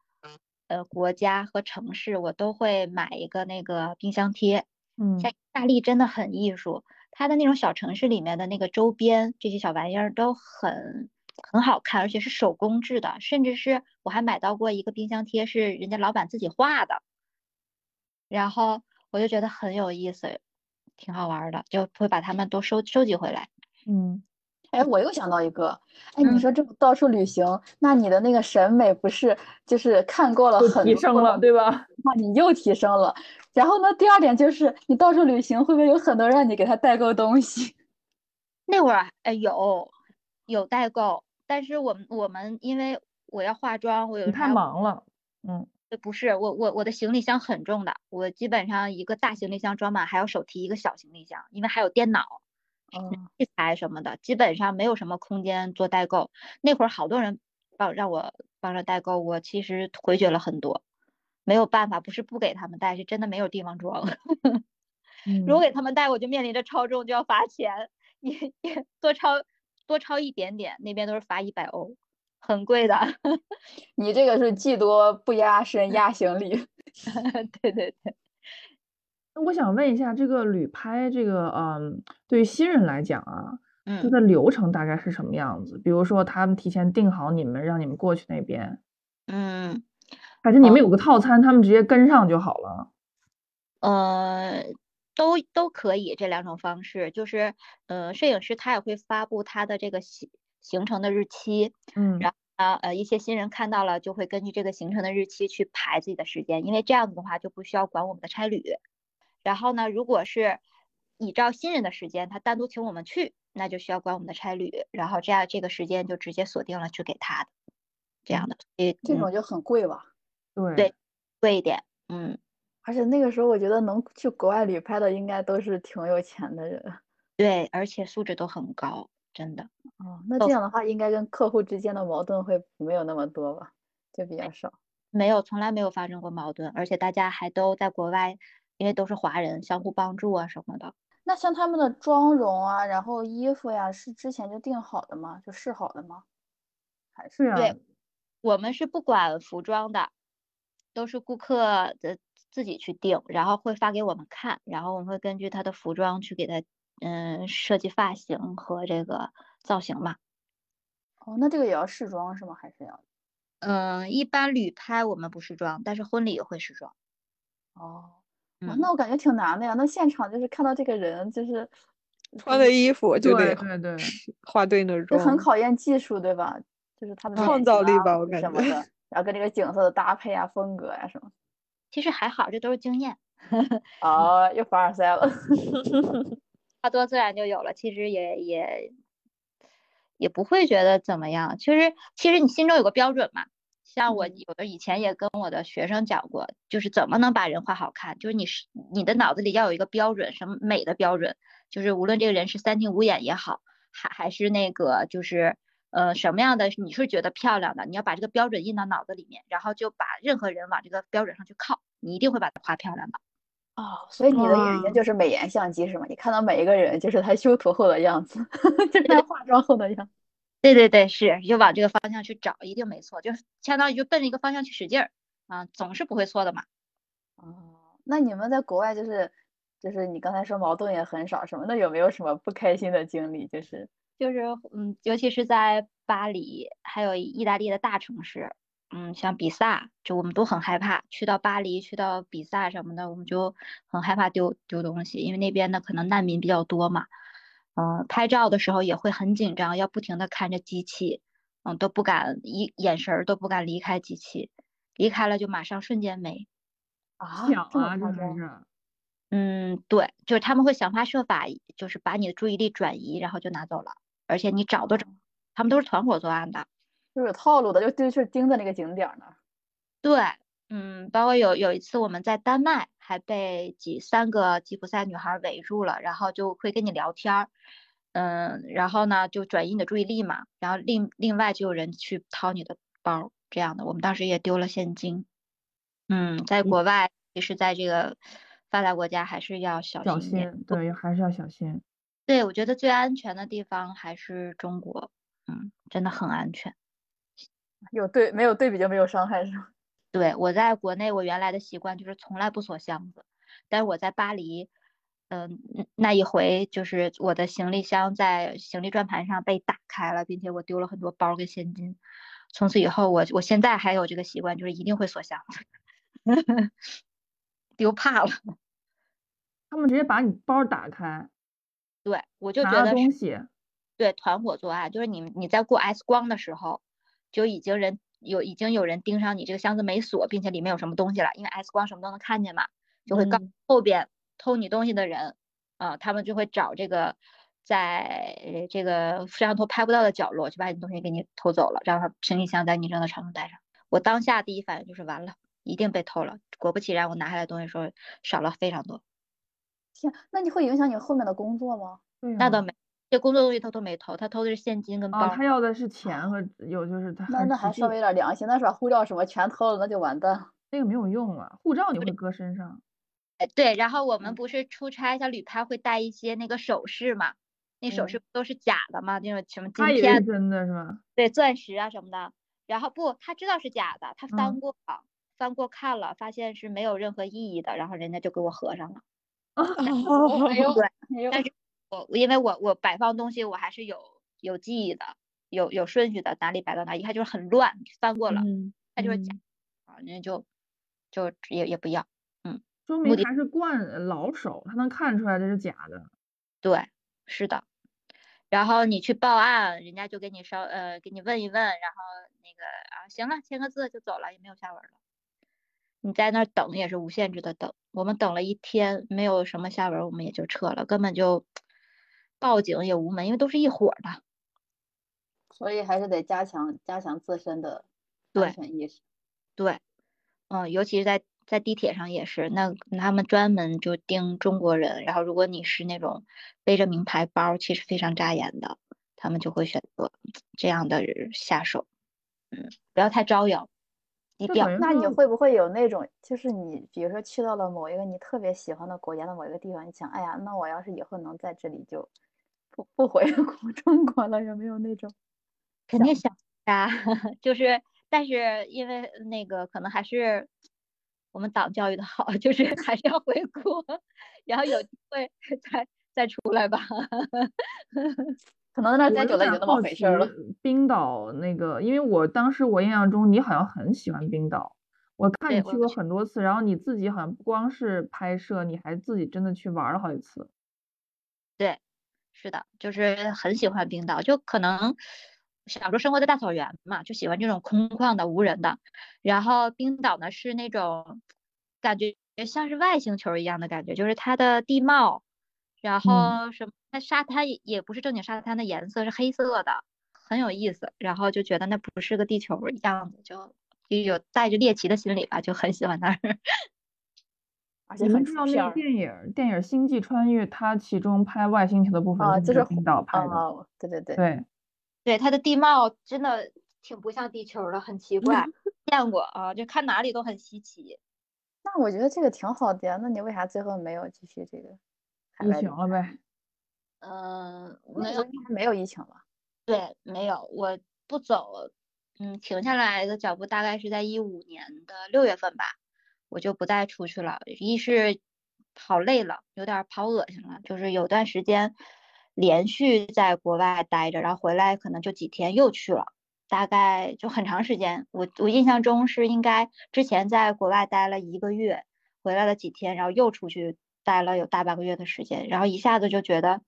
呃国家和城市，我都会买一个那个冰箱贴。嗯，像意大利真的很艺术，它的那种小城市里面的那个周边这些小玩意儿都很很好看，而且是手工制的，甚至是我还买到过一个冰箱贴是人家老板自己画的，然后。我就觉得很有意思，挺好玩的，就会把它们都收收集回来。嗯，哎，我又想到一个，哎，你说这到处旅行，那你的那个审美不是就是看过了很提升了，对吧？那 你又提升了。然后呢，第二点就是你到处旅行，会不会有很多让你给他代购东西？那会儿哎有有代购，但是我们我们因为我要化妆，我有太忙了，嗯。不是我我我的行李箱很重的，我基本上一个大行李箱装满，还要手提一个小行李箱，因为还有电脑、器材什么的，基本上没有什么空间做代购。那会儿好多人帮让我帮着代购，我其实回绝了很多，没有办法，不是不给他们带，是真的没有地方装。如果给他们带，我就面临着超重就要罚钱，也也多超多超一点点，那边都是罚一百欧。很贵的，你这个是技多不压身压行李。对 对对。那我想问一下，这个旅拍这个，嗯，对于新人来讲啊，嗯，它的流程大概是什么样子？比如说他们提前定好你们，让你们过去那边，嗯，还是你们有个套餐，他们直接跟上就好了？呃，都都可以，这两种方式。就是，呃，摄影师他也会发布他的这个行行程的日期，嗯，然。后呢，呃，一些新人看到了就会根据这个行程的日期去排自己的时间，因为这样子的话就不需要管我们的差旅。然后呢，如果是依照新人的时间，他单独请我们去，那就需要管我们的差旅。然后这样这个时间就直接锁定了去给他的，这样的。这种就很贵吧？对对，贵一点，嗯。而且那个时候我觉得能去国外旅拍的应该都是挺有钱的人。对，而且素质都很高。真的哦，那这样的话，应该跟客户之间的矛盾会没有那么多吧？就比较少。没有，从来没有发生过矛盾，而且大家还都在国外，因为都是华人，相互帮助啊什么的。那像他们的妆容啊，然后衣服呀，是之前就定好的吗？就试好的吗？还是？啊对，我们是不管服装的，都是顾客的自己去定，然后会发给我们看，然后我们会根据他的服装去给他。嗯，设计发型和这个造型嘛。哦，那这个也要试妆是吗？还是要？嗯，一般旅拍我们不试妆，但是婚礼会试妆。哦，那我感觉挺难的呀。那现场就是看到这个人，就是穿的衣服就得对对画对的妆，很考验技术，对吧？就是他的创造力吧，我感觉。什么的 然后跟这个景色的搭配啊，风格呀什么。其实还好，这都是经验。哦，又凡尔赛了。话多自然就有了，其实也也也不会觉得怎么样。其实其实你心中有个标准嘛，像我有的以前也跟我的学生讲过，就是怎么能把人画好看，就是你是你的脑子里要有一个标准，什么美的标准，就是无论这个人是三庭五眼也好，还还是那个就是呃什么样的你是觉得漂亮的，你要把这个标准印到脑子里面，然后就把任何人往这个标准上去靠，你一定会把它画漂亮的。哦，所以你的眼睛就是美颜相机是吗？你看到每一个人就是他修图后的样子，就是他化妆后的样子。对对对，是就往这个方向去找，一定没错，就相当于就奔着一个方向去使劲儿啊，总是不会错的嘛。哦，那你们在国外就是就是你刚才说矛盾也很少什么，那有没有什么不开心的经历？就是就是嗯，尤其是在巴黎，还有意大利的大城市。嗯，像比萨，就我们都很害怕去到巴黎、去到比萨什么的，我们就很害怕丢丢东西，因为那边的可能难民比较多嘛。嗯，拍照的时候也会很紧张，要不停的看着机器，嗯，都不敢一眼神儿都不敢离开机器，离开了就马上瞬间没。啊，抢啊，真是。嗯，对，就是他们会想方设法，就是把你的注意力转移，然后就拿走了，而且你找都找，他们都是团伙作案的，就是有套路的，就就是盯着那个景点呢。对，嗯，包括有有一次我们在丹麦还被几三个吉普赛女孩围住了，然后就会跟你聊天儿，嗯，然后呢就转移你的注意力嘛，然后另另外就有人去掏你的包这样的，我们当时也丢了现金，嗯，在国外其实在这个发达国家还是要小小心一点，心，对，还是要小心。对，我觉得最安全的地方还是中国，嗯，真的很安全。有对没有对比就没有伤害是吗？对，我在国内，我原来的习惯就是从来不锁箱子，但是我在巴黎，嗯、那一回就是我的行李箱在行李转盘上被打开了，并且我丢了很多包跟现金。从此以后，我我现在还有这个习惯，就是一定会锁箱子，丢怕了。他们直接把你包打开，对，我就觉得是东西，对团伙作案，就是你你在过 X 光的时候，就已经人有已经有人盯上你这个箱子没锁，并且里面有什么东西了，因为 X 光什么都能看见嘛，就会告嗯后边偷你东西的人，啊、他们就会找这个在呃这个摄像头拍不到的角落，就把你东西给你偷走了，让他行李箱在你扔的床头带上。我当下第一反应就是完了，一定被偷了。果不其然，我拿下来东西的时候少了非常多。天，那你会影响你后面的工作吗？嗯那倒没，这工作东西他都没偷，他偷的是现金跟包。啊，他要的是钱和有就是他那那还稍微有点良心，那是把护照什么全偷了，那就完蛋。那个没有用了，护照你会搁身上，哎，对，然后我嗯们不是出差像旅拍会带一些那个首饰嘛，那首嗯饰不都是假的嘛，那种什么金他以为是片，真的是吧？对，钻石啊什么的。然后不，他知道是假的，他嗯翻过了，翻过看了，发现是没有任何意义的，然后人家就给我合上了。哎 呦，对，哎呦，但是我因为我我摆放东西我还是有有记忆的，有有顺序的，哪里摆到哪，一看就是很乱，翻过了，嗯，它就是假嗯啊，人家就就也也不要。嗯说明还是惯老手，他能看出来这是假的。对，是的。然后你去报案，人家就给你稍呃给你问一问，然后那个啊行了，签个字就走了，也没有下文了。你在那儿等也是无限制的等，我们等了一天，没有什么下文，我们也就撤了，根本就报警也无门，因为都是一伙儿的。所以还是得加强加强自身的对安全意识。对，嗯，尤其是在在地铁上也是，那他们专门就盯中国人，然后如果你是那种背着名牌包，其实非常扎眼的，他们就会选择这样的人下手，嗯，不要太招摇，低调那你会不会有那种，就是你比如说去到了某一个你特别喜欢的国家的某一个地方，你想，哎呀，那我要是以后能在这里就不不回国 中国了，有没有那种？肯定想呀，就是，但是因为那个可能还是我们党教育的好，就是还是要回国，然后有机会再再出来吧。可能那儿待久了也就那么回事儿了。冰岛那个，因为我当时我印象中你好像很喜欢冰岛，我看你去过很多次，然后你自己好像不光是拍摄，你还自己真的去玩儿了好几次。对，是的，就是很喜欢冰岛，就可能小时候生活在大草原嘛，就喜欢这种空旷的、无人的。然后冰岛呢是那种感觉像是外星球一样的感觉，就是它的地貌，然嗯后什么，它沙滩也也不是正经沙滩的颜色，是黑色的，很有意思。然后就觉得那不是个地球一样子，就就有带着猎奇的心理吧，就很喜欢那儿。而且很你们知道那个电影儿电影儿《星际穿越》，它其中拍外星球的部分啊，就是就是在冰岛拍的。啊，对对对，对，对，它的地貌真的挺不像地球的，很奇怪，见过啊，就看哪里都很稀奇。那我觉得这个挺好的呀。那你为啥最后没有继续这个海疫情了呗。嗯，那没有，没有疫情了？对，没有，我不走，嗯，停下来的脚步大概是在一五年的六月份吧，我就不再出去了。一是跑累了，有点跑恶心了，就是有段时间连续在国外待着，然后回来可能就几天又去了，大概就很长时间。我我印象中是应该之前在国外待了一个月，回来了几天，然后又出去待了有大半个月的时间，然后一下子就觉得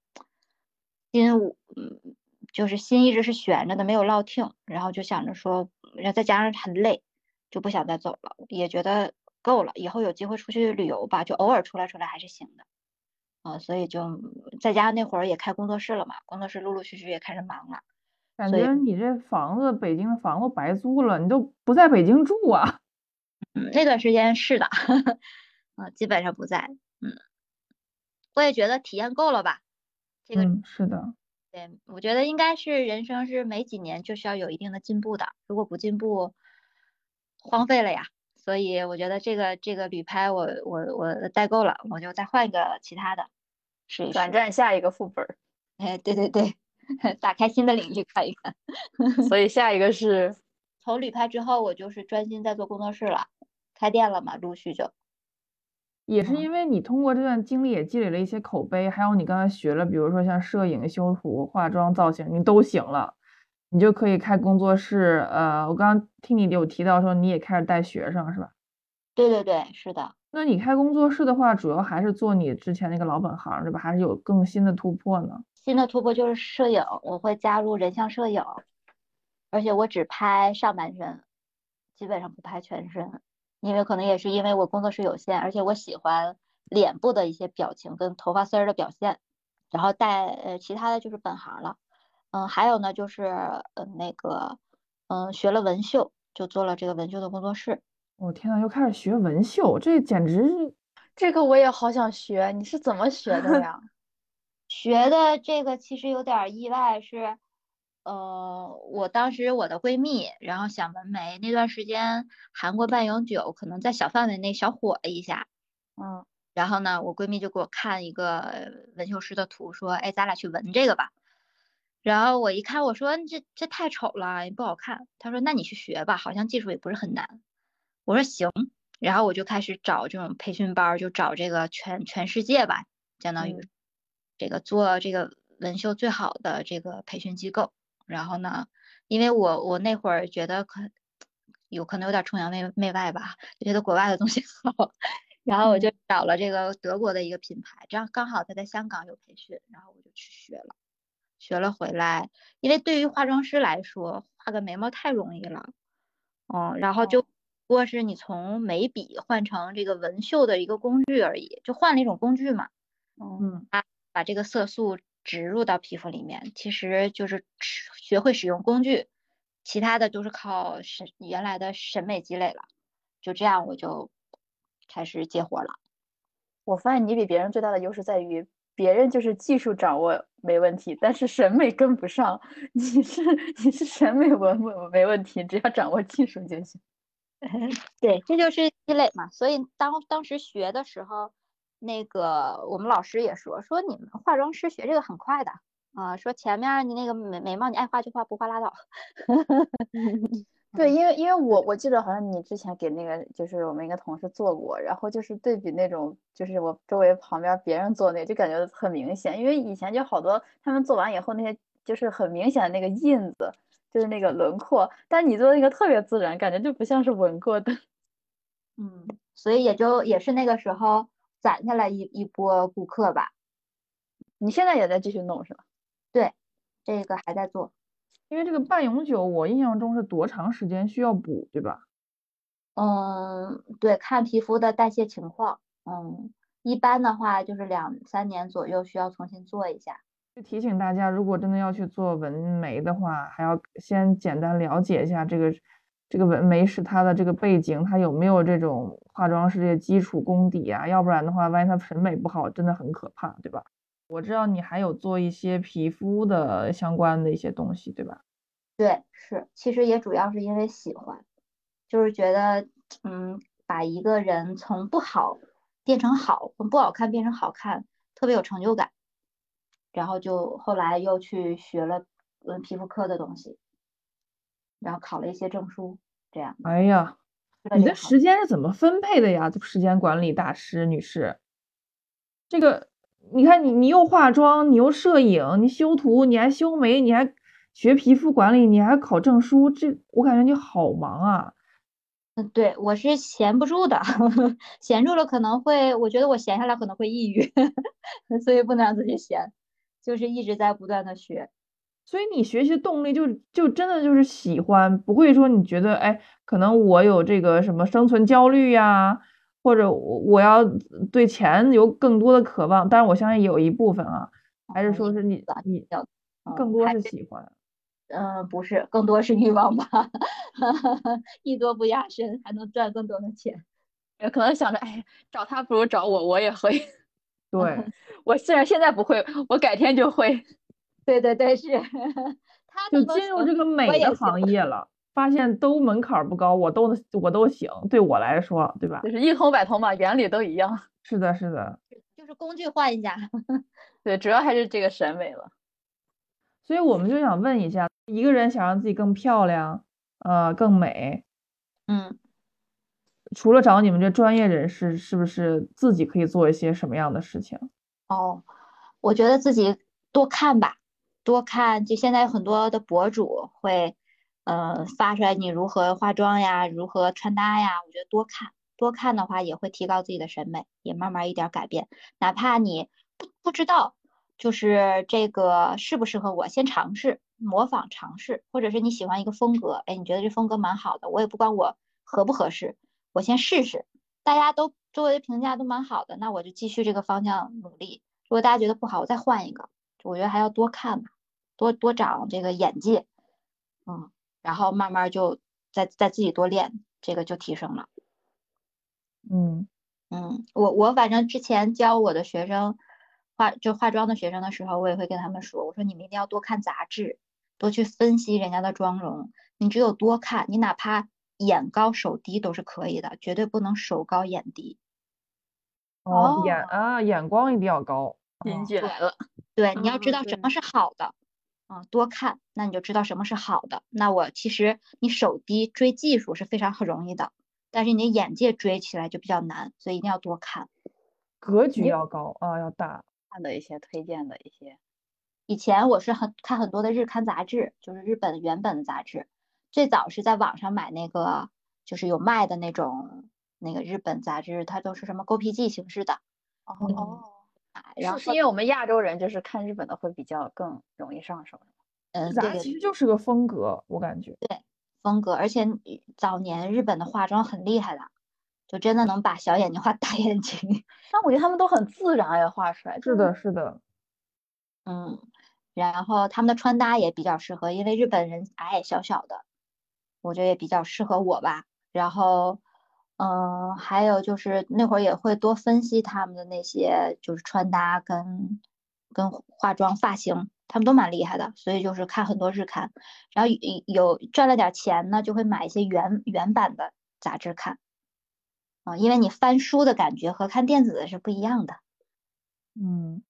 心嗯，就是心一直是悬着的，没有落听，然后就想着说，然后再加上很累，就不想再走了，也觉得够了，以后有机会出去旅游吧，就偶尔出来出来还是行的。啊，所以就在家那会儿也开工作室了嘛，工作室陆陆续续也开始忙了。感觉你这房子，北京的房子白租了，你都不在北京住啊？嗯，那段时间是的，啊，基本上不在。嗯，我也觉得体验够了吧。这个是的。对，我觉得应该是人生是每几年就需要有一定的进步的，如果不进步，荒废了呀。所以我觉得这个这个旅拍我我我待够了，我就再换一个其他的，试一试。转战下一个副本。哎，对对对，打开新的领域看一看。所以下一个是，从旅拍之后，我就是专心在做工作室了，开店了嘛，陆续就。也是因为你通过这段经历也积累了一些口碑，还有你刚才学了，比如说像摄影、修图、化妆、造型，你都行了。你就可以开工作室，呃，我刚刚听你有提到说你也开始带学生是吧？对对对，是的。那你开工作室的话，主要还是做你之前那个老本行，对吧？还是有更新的突破呢？新的突破就是摄影，我会加入人像摄影，而且我只拍上半身，基本上不拍全身，因为可能也是因为我工作室有限，而且我喜欢脸部的一些表情跟头发丝儿的表现，然后带呃其他的就是本行了。嗯，还有呢，就是嗯那个，嗯学了纹绣，就做了这个纹绣的工作室。我天呐，又开始学纹绣，这简直是，这个我也好想学。你是怎么学的呀？学的这个其实有点意外，是，呃，我当时我的闺蜜，然后想纹眉，那段时间韩国半永久可能在小范围内小火了一下，嗯，然后呢，我闺蜜就给我看一个纹绣师的图，说，哎，咱俩去纹这个吧。然后我一看，我说这这太丑了，也不好看。他说那你去学吧，好像技术也不是很难。我说行。然后我就开始找这种培训班，就找这个全全世界吧，相当于这个做这个纹绣最好的这个培训机构。然后呢，因为我我那会儿觉得可有可能有点崇洋媚媚外吧，就觉得国外的东西 好，然后我就找了这个德国的一个品牌，这样刚好他在香港有培训，然后我就去学了。学了回来，因为对于化妆师来说，画个眉毛太容易了，嗯，然后就不过是你从眉笔换成这个纹绣的一个工具而已，就换了一种工具嘛，嗯，把把这个色素植入到皮肤里面，其实就是学会使用工具，其他的都是靠审原来的审美积累了，就这样我就开始接活了。我发现你比别人最大的优势在于。别人就是技术掌握没问题，但是审美跟不上。你是你是审美文没问题，只要掌握技术就行。对，这就是积累嘛。所以当当时学的时候，那个我们老师也说，说你们化妆师学这个很快的啊，说前面你那个眉眉毛你爱画就画，不画拉倒。对，因为因为我我记得好像你之前给那个就是我们一个同事做过，然后就是对比那种就是我周围旁边别人做那就感觉很明显，因为以前就好多他们做完以后那些就是很明显的那个印子，就是那个轮廓，但你做的那个特别自然，感觉就不像是纹过的。嗯，所以也就也是那个时候攒下来一一波顾客吧。你现在也在继续弄是吧？对，这个还在做。因为这个半永久，我印象中是多长时间需要补，对吧？嗯，对，看皮肤的代谢情况。嗯，一般的话就是两三年左右需要重新做一下。就提醒大家，如果真的要去做纹眉的话，还要先简单了解一下这个这个纹眉是他的这个背景，他有没有这种化妆师的基础功底啊？要不然的话，万一他审美不好，真的很可怕，对吧？我知道你还有做一些皮肤的相关的一些东西，对吧？对，是，其实也主要是因为喜欢，就是觉得，嗯，把一个人从不好变成好，从不好看变成好看，特别有成就感。然后就后来又去学了嗯皮肤科的东西，然后考了一些证书，这样。哎呀，你的时间是怎么分配的呀？时间管理大师女士，这个。你看你，你又化妆，你又摄影，你修图，你还修眉，你还学皮肤管理，你还考证书，这我感觉你好忙啊。嗯，对我是闲不住的，闲住了可能会，我觉得我闲下来可能会抑郁，所以不能让自己闲，就是一直在不断的学。所以你学习动力就就真的就是喜欢，不会说你觉得哎，可能我有这个什么生存焦虑呀。或者我我要对钱有更多的渴望，但是我相信有一部分啊，还是说是你你更多是喜欢。嗯，不是，更多是欲望吧，艺多不压身，还能赚更多的钱。可能想着，哎，找他不如找我，我也会。对，我虽然现在不会，我改天就会。对对对，是。他就进入这个美的行业了，发现都门槛不高，我都我都行，对我来说，对吧？就是一通百通嘛，原理都一样。是的，是的。就是工具换一下。对，主要还是这个审美了。所以我们就想问一下，一个人想让自己更漂亮，呃，更美，嗯。除了找你们这专业人士，是不是自己可以做一些什么样的事情？哦，我觉得自己多看吧，多看。就现在有很多的博主会，呃，发出来你如何化妆呀，如何穿搭呀。我觉得多看，多看的话也会提高自己的审美，也慢慢一点改变。哪怕你不不知道，就是这个适不适合我，先尝试模仿尝试，或者是你喜欢一个风格，哎，你觉得这风格蛮好的，我也不管我合不合适。我先试试，大家都周围评价都蛮好的，那我就继续这个方向努力。如果大家觉得不好，我再换一个。我觉得还要多看吧，多多长这个眼界，嗯，然后慢慢就再再自己多练，这个就提升了。嗯嗯，我我反正之前教我的学生化就化妆的学生的时候，我也会跟他们说，我说你们一定要多看杂志，多去分析人家的妆容。你只有多看，你哪怕。眼高手低都是可以的，绝对不能手高眼低。哦，眼啊，眼光一定要高。心姐来了。对，你要知道什么是好的，啊，多看，那你就知道什么是好的。那我其实你手低追技术是非常很容易的，但是你的眼界追起来就比较难，所以一定要多看。格局要高啊，要大。看的一些推荐的一些，以前我是很看很多的日刊杂志，就是日本原本的杂志。最早是在网上买那个，就是有卖的那种那个日本杂志，它都是什么勾皮记形式的。哦，然后是因为我们亚洲人就是看日本的会比较更容易上手。嗯，对，其实就是个风格，我感觉。对，风格，而且早年日本的化妆很厉害的，就真的能把小眼睛画 大眼睛。但我觉得他们都很自然呀，画出来。是的，是的。嗯，然后他们的穿搭也比较适合，因为日本人矮矮小小的。我觉得也比较适合我吧，然后，嗯，还有就是那会儿也会多分析他们的那些就是穿搭跟跟化妆发型，他们都蛮厉害的，所以就是看很多日刊，然后有赚了点钱呢，就会买一些原原版的杂志看，啊，因为你翻书的感觉和看电子的是不一样的，嗯，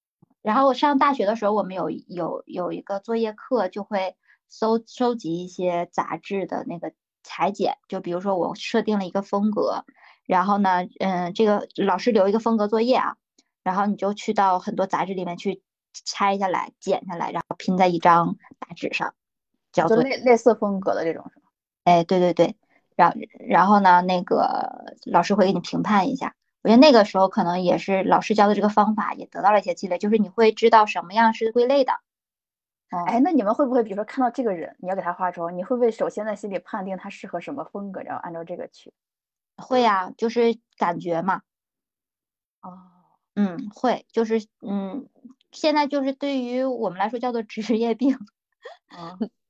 然后我上大学的时候，我们有有有一个作业课就会。搜收集一些杂志的那个裁剪，就比如说我设定了一个风格，然后呢，嗯，这个老师留一个风格作业啊，然后你就去到很多杂志里面去拆下来、剪下来，然后拼在一张大纸上，叫做类类似风格的这种是吗？哎，对对对，然然后呢，那个老师会给你评判一下。我觉得那个时候可能也是老师教的这个方法也得到了一些积累，就是你会知道什么样是归类的。哎，那你们会不会，比如说看到这个人，你要给他化妆，你会不会首先在心里判定他适合什么风格，然后按照这个去？会呀，就是感觉嘛。哦，嗯，会，就是嗯，现在就是对于我们来说叫做职业病。嗯。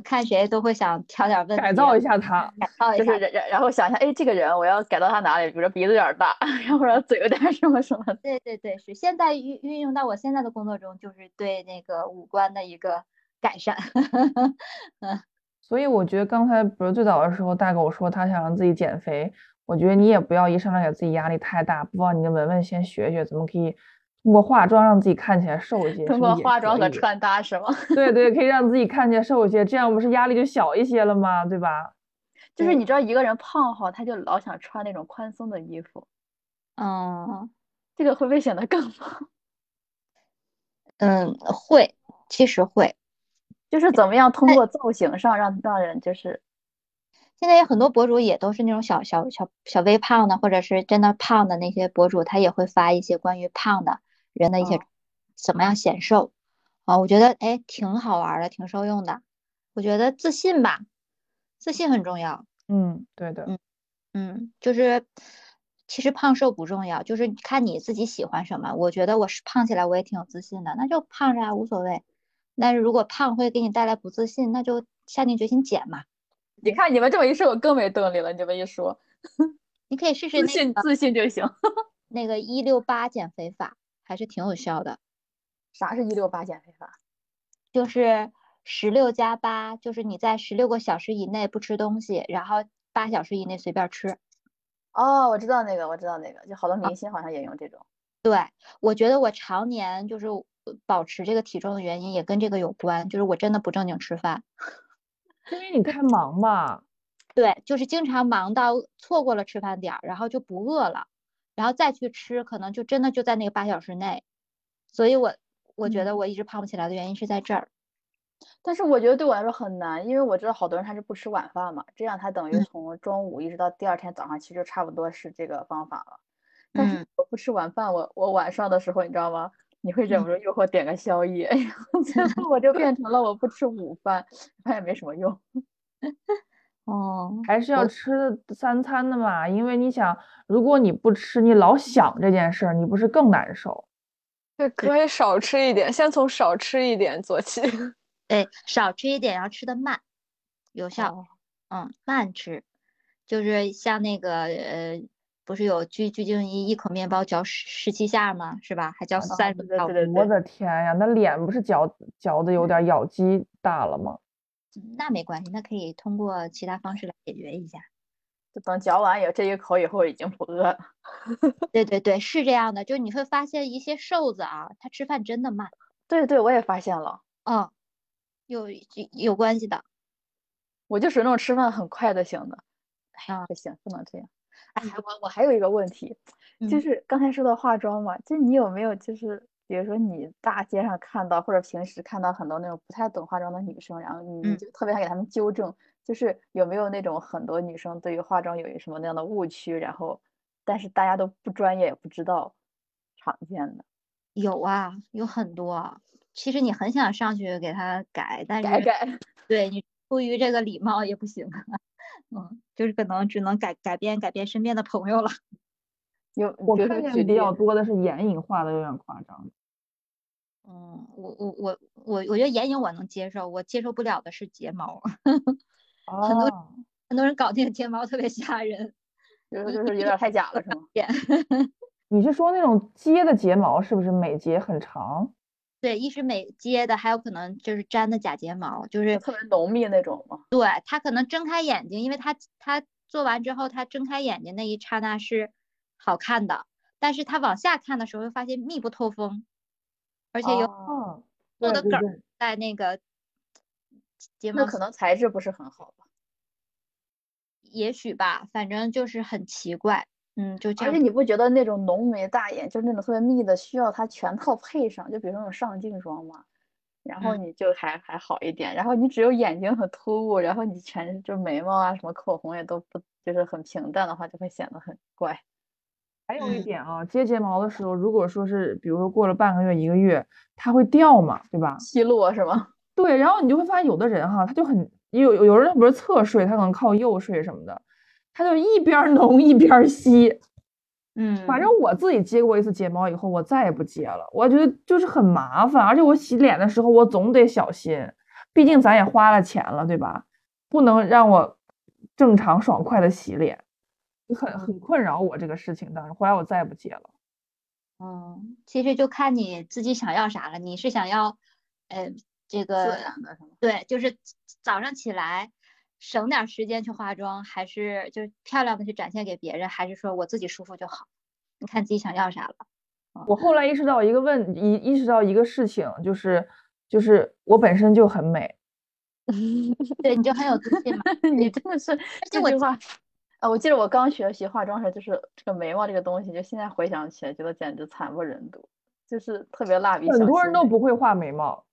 看谁都会想挑点问题，改造一下他，改造一下，就是然然后想一下，哎，这个人我要改到他哪里？比如说鼻子有点大，然后嘴有点什么什么。对对对，是现在运运用到我现在的工作中，就是对那个五官的一个改善。嗯，所以我觉得刚才比如最早的时候，大狗说他想让自己减肥，我觉得你也不要一上来给自己压力太大，不妨你跟文文先学学怎么可以。通过化妆让自己看起来瘦一些，通过化妆和穿搭是吗？对对，可以让自己看起来瘦一些，这样不是压力就小一些了吗？对吧？就是你知道一个人胖哈，他就老想穿那种宽松的衣服，嗯，这个会不会显得更胖？嗯，会，其实会，就是怎么样通过造型上让让人就是，现在有很多博主也都是那种小小小小微胖的，或者是真的胖的那些博主，他也会发一些关于胖的。人的一些怎么样显瘦啊？我觉得哎挺好玩的，挺受用的。我觉得自信吧，自信很重要。嗯，对的。嗯嗯，就是其实胖瘦不重要，就是看你自己喜欢什么。我觉得我是胖起来我也挺有自信的，那就胖着啊，无所谓。但是如果胖会给你带来不自信，那就下定决心减嘛。你看你们这么一说，我更没动力了。你们一说，你可以试试自信自信就行。那个一六八减肥法还是挺有效的。啥是一六八减肥法？就是十六加八，就是你在十六个小时以内不吃东西，然后八小时以内随便吃。哦，我知道那个，我知道那个，就好多明星好像也用这种。对，我觉得我常年就是保持这个体重的原因也跟这个有关，就是我真的不正经吃饭。因为你太忙吧？对，就是经常忙到错过了吃饭点儿，然后就不饿了，然后再去吃，可能就真的就在那个八小时内。所以我我觉得我一直胖不起来的原因是在这儿。但是我觉得对我来说很难，因为我知道好多人他是不吃晚饭嘛，这样他等于从中午一直到第二天早上，其实就差不多是这个方法了。但是我不吃晚饭，我我晚上的时候你知道吗？你会忍不住诱惑点个宵夜，然后最后我就变成了我不吃午饭，饭也没什么用。哦，还是要吃三餐的嘛，因为你想，如果你不吃，你老想这件事儿，你不是更难受？对，可以少吃一点，先从少吃一点做起。对，少吃一点，要吃的慢，有效。嗯，慢吃，就是像那个呃，不是有鞠鞠婧祎一口面包嚼十十七下吗？是吧？还嚼三十下。我的天呀，那脸不是嚼嚼的有点咬肌大了吗？那没关系，那可以通过其他方式来解决一下。就等嚼完有这一口以后，已经不饿了。对对对，是这样的，就你会发现一些瘦子啊，他吃饭真的慢。对对，我也发现了。嗯。有有关系的，我就属于那种吃饭很快的型的。哎呀，不行，不能这样。哎，我我还有一个问题，就是刚才说到化妆嘛，就你有没有就是，比如说你大街上看到或者平时看到很多那种不太懂化妆的女生，然后你就特别想给他们纠正，就是有没有那种很多女生对于化妆有一什么那样的误区，然后但是大家都不专业也不知道，常见的？有啊，有很多。其实你很想上去给他改，但是改改，对你出于这个礼貌也不行啊，嗯，就是可能只能改改变改变身边的朋友了。有我看见比较多的是眼影画的有点夸张。嗯，我我我我我觉得眼影我能接受，我接受不了的是睫毛。很多很多人搞那个睫毛特别吓人，就是就是有点太假了，是吗？你是说那种接的睫毛是不是美睫很长？对，一是美接的，还有可能就是粘的假睫毛，就是特别浓密那种嘛。对他可能睁开眼睛，因为他他做完之后，他睁开眼睛那一刹那是好看的，但是他往下看的时候，会发现密不透风，而且有做的梗在那个睫毛，可能材质不是很好吧？也许吧，反正就是很奇怪。嗯，就而且你不觉得那种浓眉大眼，就是那种特别密的，需要它全套配上？就比如说那种上镜妆嘛，然后你就还还好一点。然后你只有眼睛很突兀，然后你全就眉毛啊什么口红也都不就是很平淡的话，就会显得很怪。还有一点啊，接睫毛的时候，如果说是比如说过了半个月一个月，它会掉嘛，对吧？稀落是吗？对，然后你就会发现有的人哈，他就很有有人不是侧睡，他可能靠右睡什么的。他就一边浓一边稀，嗯，反正我自己接过一次睫毛以后，我再也不接了。我觉得就是很麻烦，而且我洗脸的时候我总得小心，毕竟咱也花了钱了，对吧？不能让我正常爽快的洗脸，很很困扰我这个事情。当时后来我再也不接了。嗯，其实就看你自己想要啥了。你是想要，呃，这个对，就是早上起来。省点时间去化妆，还是就是漂亮的去展现给别人，还是说我自己舒服就好？你看自己想要啥了。我后来意识到一个问，意意识到一个事情，就是就是我本身就很美。对，你就很有自信嘛。你真的是这句话啊！我记得我刚学习化妆时，就是这个眉毛这个东西，就现在回想起来，觉得简直惨不忍睹，就是特别蜡笔小新。很多人都不会画眉毛。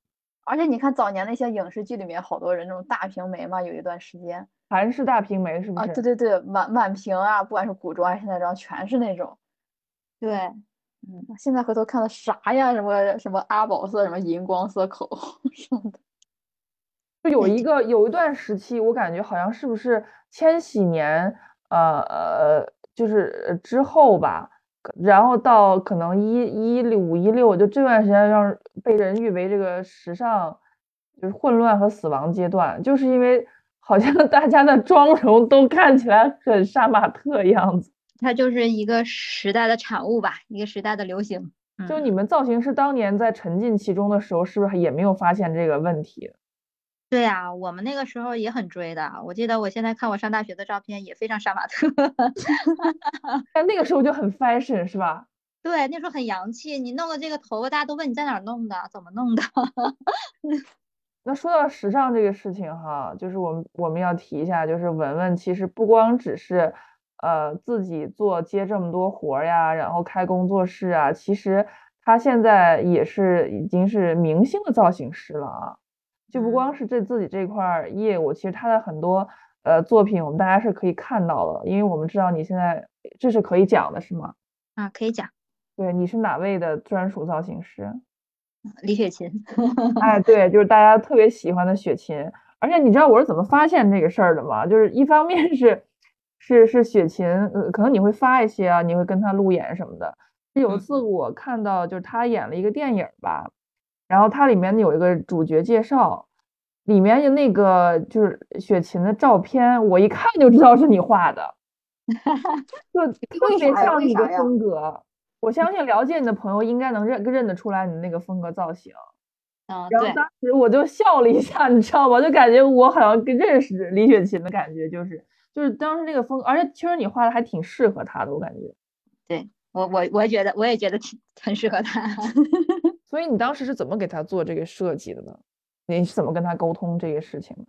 而且你看早年那些影视剧里面，好多人那种大平眉嘛，有一段时间韩式大平眉是不是？啊，对对对，满满屏啊，不管是古装还是现代装，全是那种。对，嗯，现在回头看了啥呀？什么什么阿宝色，什么荧光色口红什么的。就有一个有一段时期，我感觉好像是不是千禧年，呃呃，就是之后吧，然后到可能一一五一六，就这段时间让被人誉为这个时尚就是混乱和死亡阶段，就是因为好像 大家的妆容都看起来很杀马特样子。它就是一个时代的产物吧，一个时代的流行。就你们造型师当年在沉浸其中的时候，是不是也没有发现这个问题？对呀，我们那个时候也很追的。我记得我现在看我上大学的照片，也非常杀马特。但那个时候就很 fashion 是吧？对，那时候很洋气。你弄个这个头发，大家都问你在哪儿弄的，怎么弄的。那说到时尚这个事情哈，就是我们我们要提一下，就是文文其实不光只是。呃，自己做接这么多活儿呀，然后开工作室啊，其实他现在也是已经是明星的造型师了啊，就不光是这自己这块业务，其实他的很多呃作品，我们大家是可以看到的，因为我们知道你现在这是可以讲的，是吗？啊，可以讲。对，你是哪位的专属造型师？李雪琴。哎，对，就是大家特别喜欢的雪琴。而且你知道我是怎么发现这个事儿的吗？就是一方面是。是是雪琴，呃，可能你会发一些啊，你会跟他路演什么的。有一次我看到，就是他演了一个电影吧，然后它里面有一个主角介绍，里面的那个就是雪琴的照片，我一看就知道是你画的，就特别像你的风格。我相信了解你的朋友应该能认认得出来你那个风格造型。嗯，然后当时我就笑了一下，你知道吗？就感觉我好像跟认识李雪琴的感觉，就是。就是当时那个风，而且其实你画的还挺适合她的，我感觉。对我，我我觉得我也觉得挺很适合他。所以你当时是怎么给他做这个设计的呢？你是怎么跟他沟通这个事情的？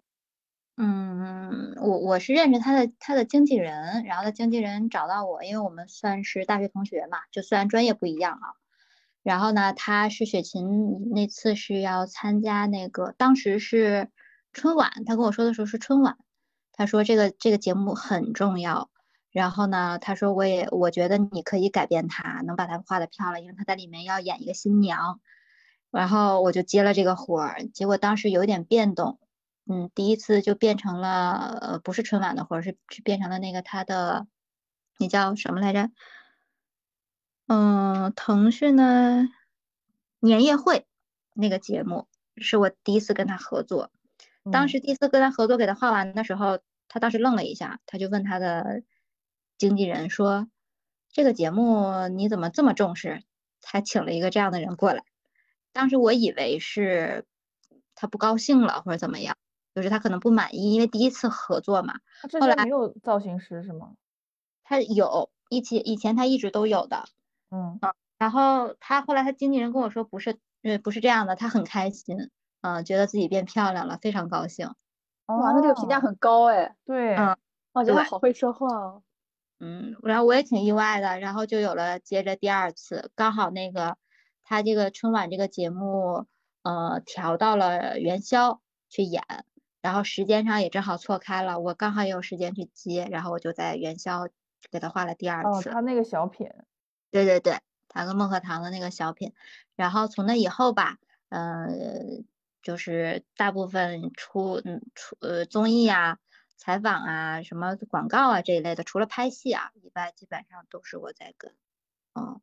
嗯，我我是认识他的他的经纪人，然后他经纪人找到我，因为我们算是大学同学嘛，就虽然专业不一样啊。然后呢，他是雪琴那次是要参加那个，当时是春晚，他跟我说的时候是春晚。他说这个这个节目很重要，然后呢，他说我也我觉得你可以改变他，能把它画的漂亮，因为他在里面要演一个新娘，然后我就接了这个活儿，结果当时有点变动，嗯，第一次就变成了呃不是春晚的活儿，是是变成了那个他的那叫什么来着？嗯，腾讯的年夜会那个节目是我第一次跟他合作，当时第一次跟他合作给他画完的时候。他当时愣了一下，他就问他的经纪人说：“这个节目你怎么这么重视，才请了一个这样的人过来？”当时我以为是他不高兴了或者怎么样，就是他可能不满意，因为第一次合作嘛。后来没有造型师是吗？他有，以前以前他一直都有的。嗯然后他后来他经纪人跟我说，不是，呃，不是这样的，他很开心，嗯，觉得自己变漂亮了，非常高兴。哇，那这个评价很高哎。对，嗯，我觉得好会说话哦。嗯，然后我也挺意外的，然后就有了接着第二次，刚好那个他这个春晚这个节目，呃，调到了元宵去演，然后时间上也正好错开了，我刚好也有时间去接，然后我就在元宵给他画了第二次。哦，他那个小品。对对对，他跟孟鹤堂的那个小品，然后从那以后吧，嗯。就是大部分出嗯出呃综艺啊、采访啊、什么广告啊这一类的，除了拍戏啊以外，基本上都是我在跟，嗯，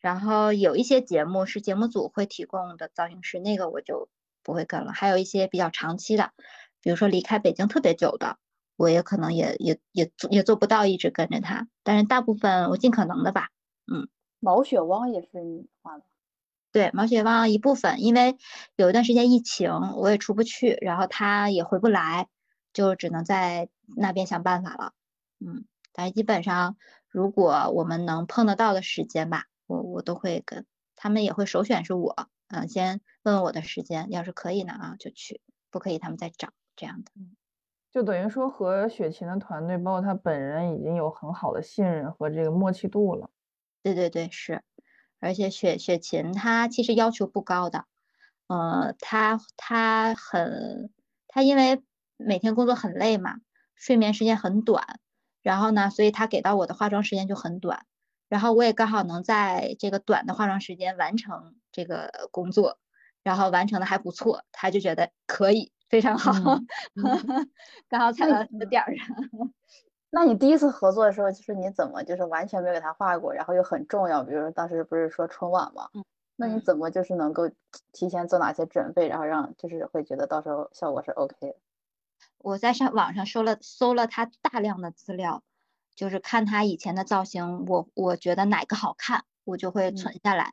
然后有一些节目是节目组会提供的造型师，那个我就不会跟了。还有一些比较长期的，比如说离开北京特别久的，我也可能也也也也做不到一直跟着他。但是大部分我尽可能的吧，嗯。毛血旺也是你画的。对毛血旺一部分，因为有一段时间疫情，我也出不去，然后他也回不来，就只能在那边想办法了。嗯，但是基本上，如果我们能碰得到的时间吧，我我都会跟他们也会首选是我，嗯，先问问我的时间，要是可以呢啊就去，不可以他们再找这样的。嗯，就等于说和雪琴的团队，包括他本人已经有很好的信任和这个默契度了。对对对，是。而且雪雪琴她其实要求不高的，呃，她她很，她因为每天工作很累嘛，睡眠时间很短，然后呢，所以他给到我的化妆时间就很短，然后我也刚好能在这个短的化妆时间完成这个工作，然后完成的还不错，他就觉得可以，非常好，刚好踩到你的点儿上。那你第一次合作的时候，就是你怎么就是完全没有给他画过，然后又很重要，比如说当时不是说春晚嘛，嗯，那你怎么就是能够提前做哪些准备，然后让就是会觉得到时候效果是 OK 的？我在上网上搜了搜了他大量的资料，就是看他以前的造型，我我觉得哪个好看，我就会存下来，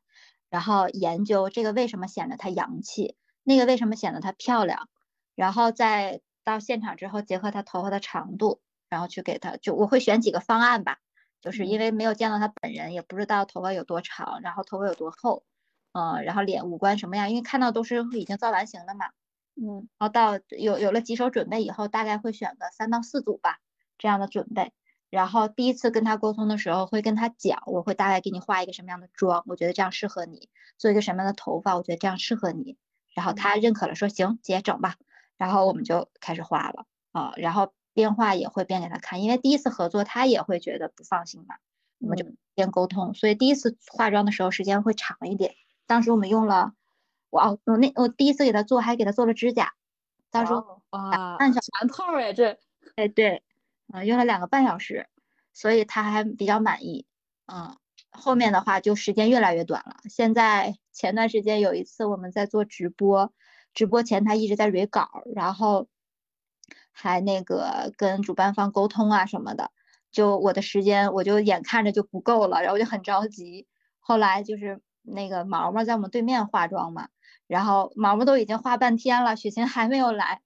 然后研究这个为什么显得他洋气，那个为什么显得他漂亮，然后再到现场之后结合他头发的长度，然后去给他就我会选几个方案吧，就是因为没有见到他本人，也不知道头发有多长，然后头发有多厚，嗯，然后脸五官什么样，因为看到都是已经造完型的嘛。嗯，然后到有有了几手准备以后，大概会选个三到四组吧，这样的准备。然后第一次跟他沟通的时候，会跟他讲，我会大概给你画一个什么样的妆，我觉得这样适合你；做一个什么样的头发，我觉得这样适合你。然后他认可了，说行，姐整吧。然后我们就开始画了啊，然后边画也会边给他看，因为第一次合作他也会觉得不放心嘛，我们就边沟通，所以第一次化妆的时候时间会长一点。当时我们用了。我哦，我那我第一次给他做，还给他做了指甲，他说哇，半小全套哎，这哎对，嗯，用了两个半小时，所以他还比较满意。嗯，后面的话就时间越来越短了。现在前段时间有一次我们在做直播，直播前他一直在蕊稿，然后还那个跟主办方沟通啊什么的，就我的时间我就眼看着就不够了，然后我就很着急。后来就是那个毛毛在我们对面化妆嘛。然后毛毛都已经画半天了，雪琴还没有来，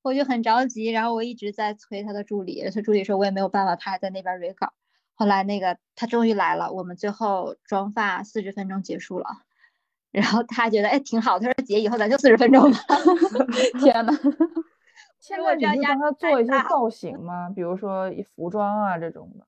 我就很着急。然后我一直在催他的助理，他助理说我也没有办法，他还在那边蕊稿。后来那个他终于来了，我们最后妆发四十分钟结束了。然后他觉得哎挺好，他说姐以后咱就四十分钟吧。天呐，现在你会帮他做一些造型吗？比如说服装啊这种的。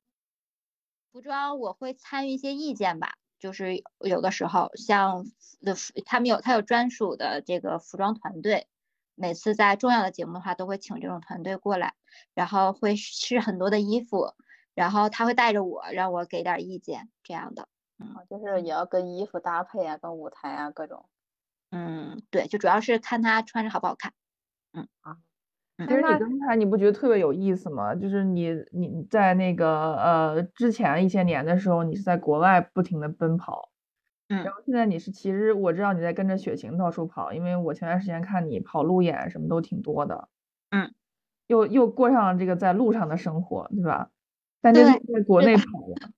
服装我会参与一些意见吧。就是有的时候，像的他们有他有专属的这个服装团队，每次在重要的节目的话，都会请这种团队过来，然后会试很多的衣服，然后他会带着我，让我给点意见这样的。嗯，就是也要跟衣服搭配啊，跟舞台啊各种。嗯，对，就主要是看他穿着好不好看。嗯啊。其实你刚才你不觉得特别有意思吗？就是你你在那个呃之前一些年的时候，你是在国外不停的奔跑，嗯，然后现在你是其实我知道你在跟着雪晴到处跑，因为我前段时间看你跑路演什么都挺多的，嗯，又又过上了这个在路上的生活，对吧？但这是在国内跑的，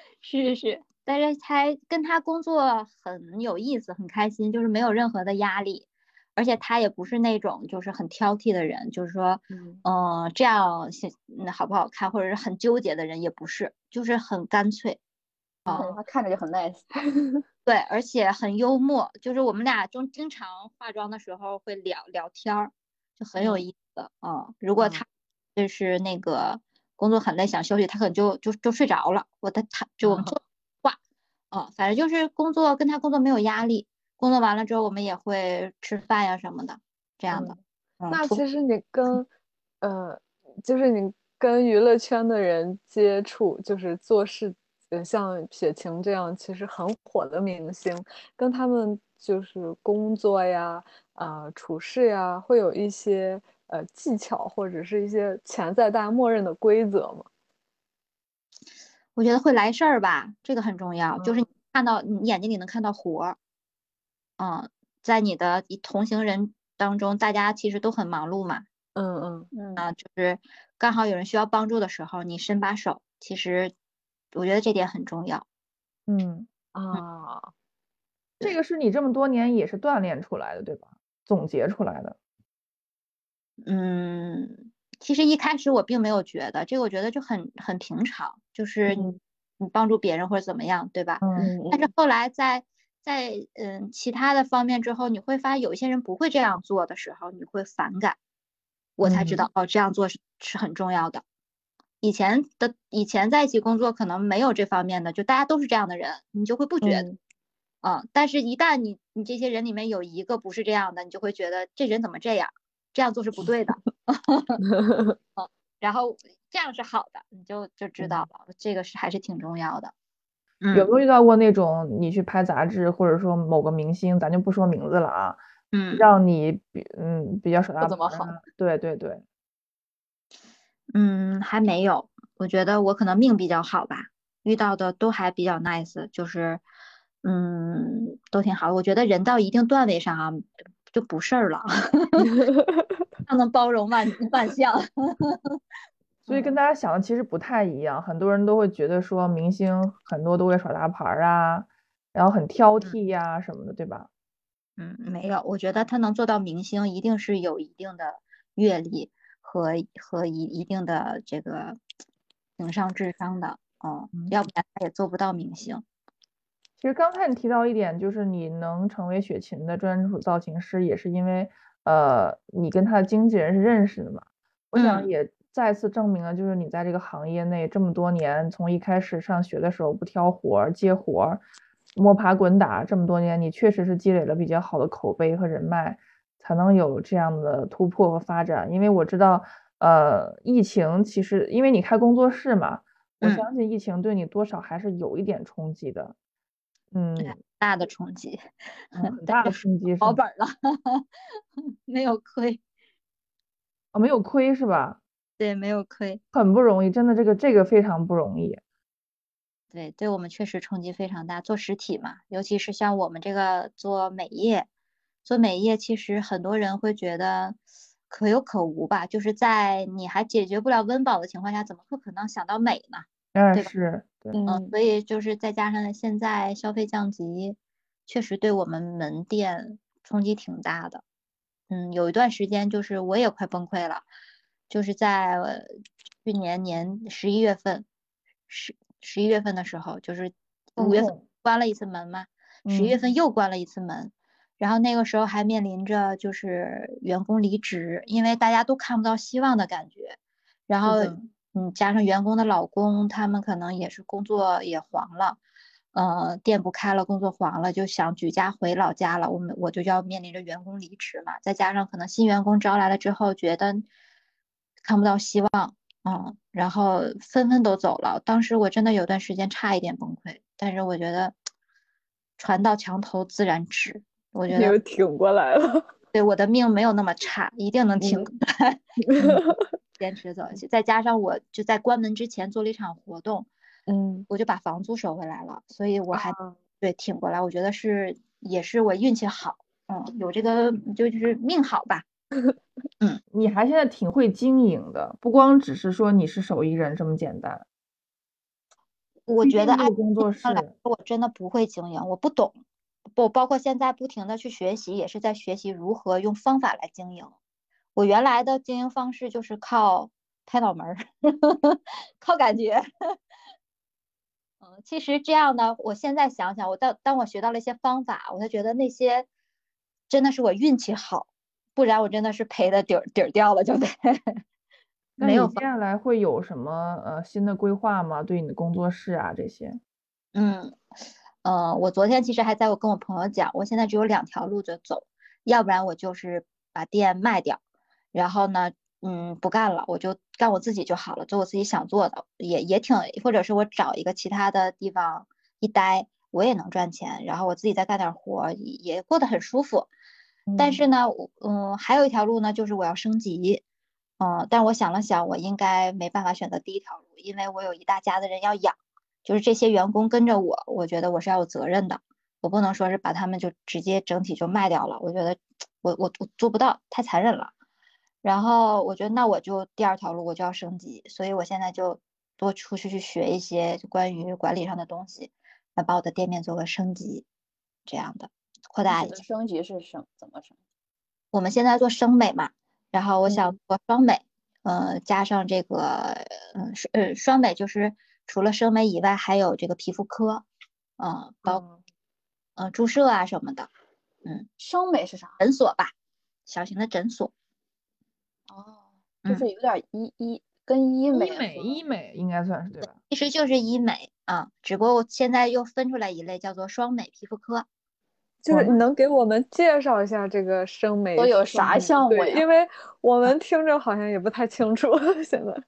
是是是，但是他跟他工作很有意思，很开心，就是没有任何的压力。而且他也不是那种就是很挑剔的人，就是说，嗯，这样那好不好看，或者是很纠结的人也不是，就是很干脆。哦，他看着就很 nice。对，而且很幽默，就是我们俩中经常化妆的时候会聊聊天儿，就很有意思。嗯，如果他就是那个工作很累想休息，他可能就就就睡着了，我他他就我们说话，嗯，反正就是工作跟他工作没有压力。工作完了之后，我们也会吃饭呀什么的，这样的。那其实你跟，呃，就是你跟娱乐圈的人接触，就是做事，呃，像雪晴这样其实很火的明星，跟他们就是工作呀，啊，处事呀，会有一些呃技巧或者是一些潜在大家默认的规则吗？我觉得会来事儿吧，这个很重要，就是看到你眼睛里能看到活儿。嗯，在你的同行人当中，大家其实都很忙碌嘛。嗯嗯嗯啊，就是刚好有人需要帮助的时候，你伸把手，其实我觉得这点很重要。嗯啊，这个是你这么多年也是锻炼出来的，对吧？总结出来的。嗯，其实一开始我并没有觉得这个，我觉得就很很平常，就是你你帮助别人或者怎么样，对吧？嗯。但是后来在。在嗯其他的方面之后，你会发现有一些人不会这样做的时候，你会反感。我才知道哦，这样做是是很重要的。以前的以前在一起工作可能没有这方面的，就大家都是这样的人，你就会不觉得。嗯，但是一旦你你这些人里面有一个不是这样的，你就会觉得这人怎么这样？这样做是不对的。嗯，然后这样是好的，你就就知道了，这个是还是挺重要的。有没有遇到过那种你去拍杂志，或者说某个明星，咱就不说名字了啊，嗯，让你比嗯比较手大不怎么好，对对对，嗯，还没有，我觉得我可能命比较好吧，遇到的都还比较 nice，就是嗯都挺好。我觉得人到一定段位上啊，就不事儿了 他能包容万万象。所以跟大家想的其实不太一样，很多人都会觉得说明星很多都会耍大牌儿啊，然后很挑剔呀、什么的，对吧？嗯，没有，我觉得他能做到明星，一定是有一定的阅历和和一一定的这个情商智商的，嗯，要不然他也做不到明星。其实刚才你提到一点，就是你能成为雪琴的专属造型师，也是因为呃你跟他的经纪人是认识的嘛。我想嗯也再次证明了，就是你在这个行业内这么多年，从一开始上学的时候不挑活儿、接活儿，摸爬滚打这么多年，你确实是积累了比较好的口碑和人脉，才能有这样的突破和发展。因为我知道，呃，疫情其实因为你开工作室嘛，我嗯相信疫情对你多少还是有一点冲击的。嗯，大的冲击，嗯很大的冲击是保本儿了，没有亏，哦，没有亏是吧？对，没有亏，很不容易，真的这个这个非常不容易。对，对我们确实冲击非常大。做实体嘛，尤其是像我们这个做美业，做美业其实很多人会觉得可有可无吧，就是在你还解决不了温饱的情况下，怎么会可能想到美呢？嗯，是，对，嗯，所以就是再加上现在消费降级，确实对我们门店冲击挺大的。嗯，有一段时间就是我也快崩溃了，就是在呃去年年十一月份，十十一月份的时候，就是五月份关了一次门嘛，十一月嗯份又关了一次门，然后那个时候还面临着就是员工离职，因为大家都看不到希望的感觉，然后嗯加上员工的老公，他们可能也是工作也黄了。呃，店不开了，工作黄了，就想举家回老家了。我们我就要面临着员工离职嘛，再加上可能新员工招来了之后，觉得看不到希望，嗯，然后纷纷都走了。当时我真的有段时间差一点崩溃，但是我觉得船到墙头自然直，我觉得又得挺过来了。对我的命没有那么差，一定能挺过来，嗯坚持走下去。再加上我就在关门之前做了一场活动，嗯，我就把房租收回来了，所以我还啊对挺过来。我觉得是也是我运气好，嗯，有这个就就是命好吧。你还现在挺会经营的，不光只是说你是手艺人这么简单。我觉得按竟这个工作室，说，我真的不会经营，我不懂。不，包括现在不停的去学习，也是在学习如何用方法来经营。我原来的经营方式就是靠拍脑门儿，靠感觉。嗯，其实这样呢，我现在想想，我当当我学到了一些方法，我才觉得那些真的是我运气好，不然我真的是赔的底儿底儿掉了，就得 那没有你接下来会有什么呃新的规划吗？对你的工作室啊这些？嗯，呃，我昨天其实还在我跟我朋友讲，我现在只有两条路就走，要不然我就是把店卖掉，然后呢，嗯，不干了，我就干我自己就好了，做我自己想做的，也也挺，或者是我找一个其他的地方一待，我也能赚钱，然后我自己再干点活也过得很舒服。但嗯是呢，我嗯，还有一条路呢，就是我要升级，嗯，但我想了想，我应该没办法选择第一条路，因为我有一大家子人要养。就是这些员工跟着我，我觉得我是要有责任的，我不能说是把他们就直接整体就卖掉了，我觉得我我我做不到，太残忍了。然后我觉得那我就第二条路我就要升级，所以我现在就多出去去学一些就关于管理上的东西，来把我的店面做个升级，这样的扩大一下。升级是升怎么升？我们现在做生美嘛，然后我想嗯做双美，呃，加上这个，嗯，双呃双美就是除了生美以外，还有这个皮肤科，嗯，包嗯呃注射啊什么的，嗯生美是啥？诊所吧，小型的诊所。哦，嗯就是有点医医跟医美医美医美应该算是对吧？其实就是医美啊，只不过我现在又分出来一类叫做双美皮肤科。就是你能给我们介绍一下这个生美都有啥项目呀因为我们听着好像也不太清楚 现在。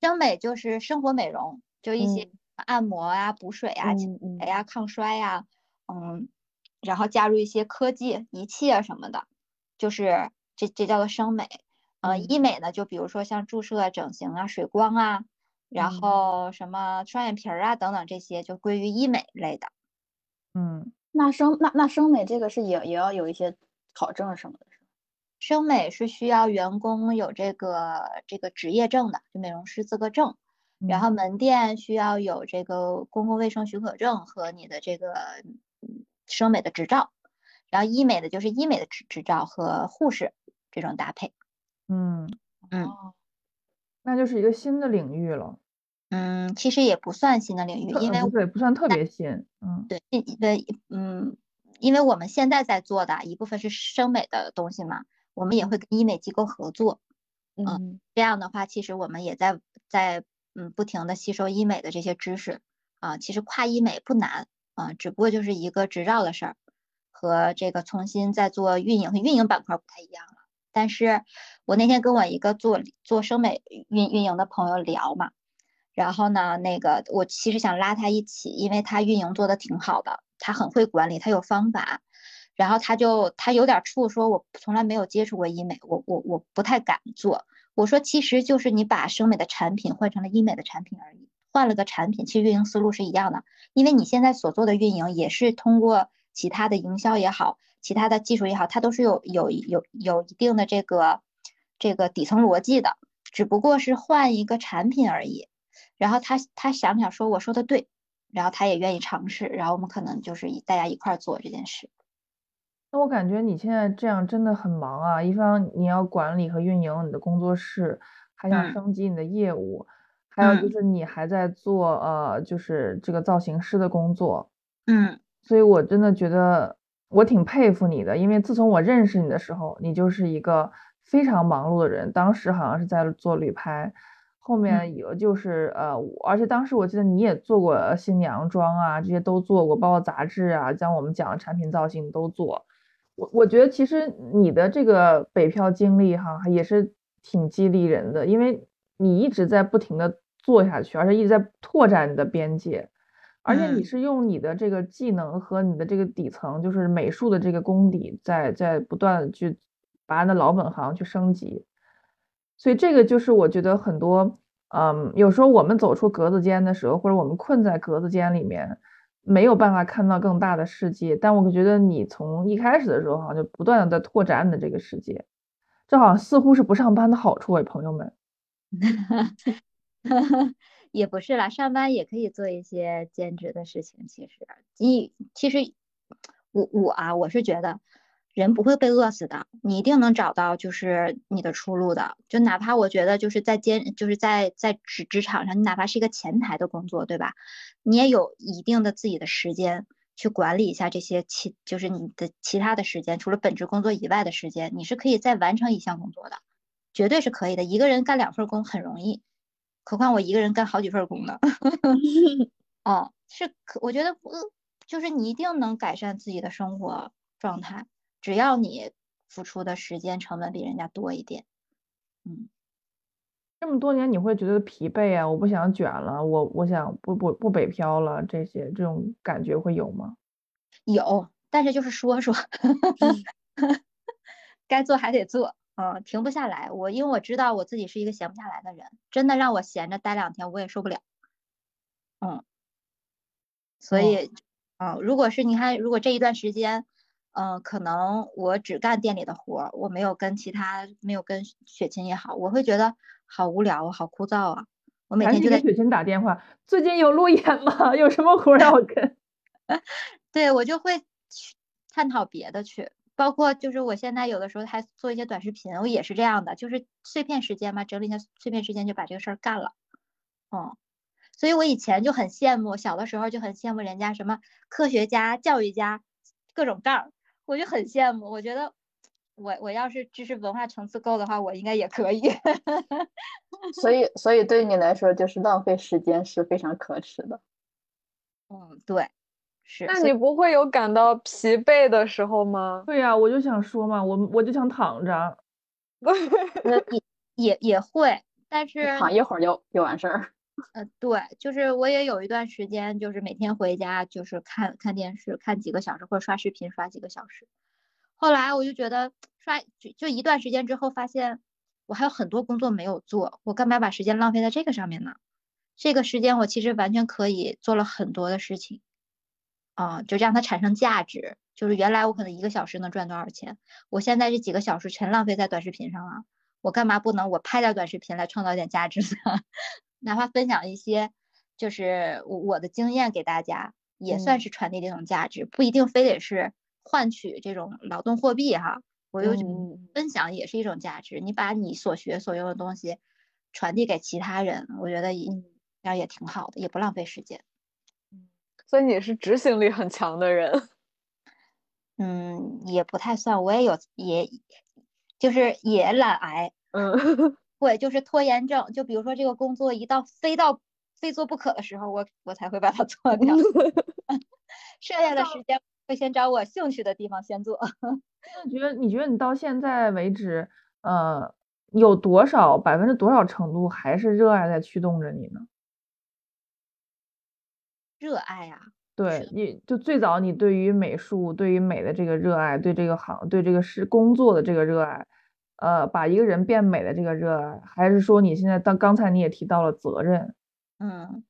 生美就是生活美容，就一些嗯按摩啊、补水啊、清嗯洁呀、抗衰呀，嗯，然后加入一些科技仪器啊什么的，就是这这叫做生美。呃，嗯医美呢，就比如说像注射啊、整形啊、水光啊，然后什么双眼皮儿啊等等这些就归于医美类的。嗯，那生那那生美这个是也也要有一些考证什么的，是吧？生美是需要员工有这个这个职业证的，就美容师资格证。然后门店需要有这个公共卫生许可证和你的这个生美的执照，然后医美的就是医美的执执照和护士这种搭配。嗯嗯，那就是一个新的领域了。嗯，其实也不算新的领域，因为对不算特别新。嗯，对对嗯，因为我们现在在做的一部分是生美的东西嘛，我们也会跟医美机构合作。嗯，这样的话，其实我们也在在。嗯，不停的吸收医美的这些知识啊，其实跨医美不难啊，只不过就是一个执照的事儿，和这个重新再做运营和运营板块不太一样了。但是我那天跟我一个做做生美运运营的朋友聊嘛，然后呢，那个我其实想拉他一起，因为他运营做的挺好的，他很会管理，他有方法。然后他就他有点怵，说我从来没有接触过医美，我我我不太敢做。我说，其实就是你把生美的产品换成了医美的产品而已，换了个产品，其实运营思路是一样的。因为你现在所做的运营也是通过其他的营销也好，其他的技术也好，它都是有有有有一定的这个这个底层逻辑的，只不过是换一个产品而已。然后他他想想说，我说的对，然后他也愿意尝试，然后我们可能就是大家一块儿做这件事。那我感觉你现在这样真的很忙啊！一方你要管理和运营你的工作室，还想升级你的业务，还有就是你还在做呃，就是这个造型师的工作。嗯，所以我真的觉得我挺佩服你的，因为自从我认识你的时候，你就是一个非常忙碌的人。当时好像是在做旅拍，后面有就是呃，而且当时我记得你也做过新娘妆啊，这些都做过，包括杂志啊，将我们讲的产品造型都做。我我觉得其实你的这个北漂经历哈也是挺激励人的，因为你一直在不停的做下去，而且一直在拓展你的边界，而且你是用你的这个技能和你的这个底层，就是美术的这个功底，在在不断的去把你的老本行去升级，所以这个就是我觉得很多，嗯，有时候我们走出格子间的时候，或者我们困在格子间里面。没有办法看到更大的世界，但我觉得你从一开始的时候，好像就不断的在拓展你的这个世界，这好像似乎是不上班的好处哎，朋友们。也不是啦，上班也可以做一些兼职的事情。其实，你其实我我啊，我是觉得。人不会被饿死的，你一定能找到就是你的出路的。就哪怕我觉得就是在兼就是在在职职场上，你哪怕是一个前台的工作，对吧？你也有一定的自己的时间去管理一下这些其就是你的其他的时间，除了本职工作以外的时间，你是可以再完成一项工作的，绝对是可以的。一个人干两份工很容易，何况我一个人干好几份工呢？哦，是可我觉得呃，就是你一定能改善自己的生活状态。只要你付出的时间成本比人家多一点，嗯，这么多年你会觉得疲惫啊？我不想卷了，我我想不不不北漂了，这些这种感觉会有吗？有，但是就是说说，该做还得做，嗯，停不下来。我因为我知道我自己是一个闲不下来的人，真的让我闲着待两天我也受不了，嗯，所以，嗯，如果是你看，如果这一段时间。嗯，可能我只干店里的活儿，我没有跟其他，没有跟雪琴也好，我会觉得好无聊啊，好枯燥啊。我每天就给雪琴打电话，最近有路演吗？有什么活让我 跟？对我就会去探讨别的去，包括就是我现在有的时候还做一些短视频，我也是这样的，就是碎片时间嘛，整理一下碎片时间就把这个事儿干了。嗯，所以我以前就很羡慕，小的时候就很羡慕人家什么科学家、教育家，各种杠。我就很羡慕，我觉得我我要是知识文化层次够的话，我应该也可以。所以，所以对你来说，就是浪费时间是非常可耻的。嗯，对，是。那你不会有感到疲惫的时候吗？对呀，我就想说嘛，我我就想躺着。也也也会，但是躺一会儿就就完事儿。呃，对，就是我也有一段时间，就是每天回家就是看看电视，看几个小时，或者刷视频刷几个小时。后来我就觉得刷就就一段时间之后，发现我还有很多工作没有做，我干嘛把时间浪费在这个上面呢？这个时间我其实完全可以做了很多的事情，啊，就让它产生价值。就是原来我可能一个小时能赚多少钱，我现在这几个小时全浪费在短视频上了。我干嘛不能我拍点短视频来创造点价值呢？哪怕分享一些就是我我的经验给大家，也算是传递这种价值，不一定非得是换取这种劳动货币哈。我又分享也是一种价值，你把你所学所用的东西传递给其他人，我觉得这样也挺好的，也不浪费时间。所以你是执行力很强的人。嗯，也不太算，我也有，也就是也懒癌，嗯，对，就是拖延症。就比如说这个工作一到非到非做不可的时候，我我才会把它 做掉。剩下的时间会先找我兴趣的地方先做。那你觉得，你觉得你到现在为止，呃，有多少百分之多少程度还是热爱在驱动着你呢？热爱啊。对，你就最早你对于美术、对于美的这个热爱，对这个行、对这个是工作的这个热爱，呃，把一个人变美的这个热爱，还是说你现在当刚才你也提到了责任？嗯，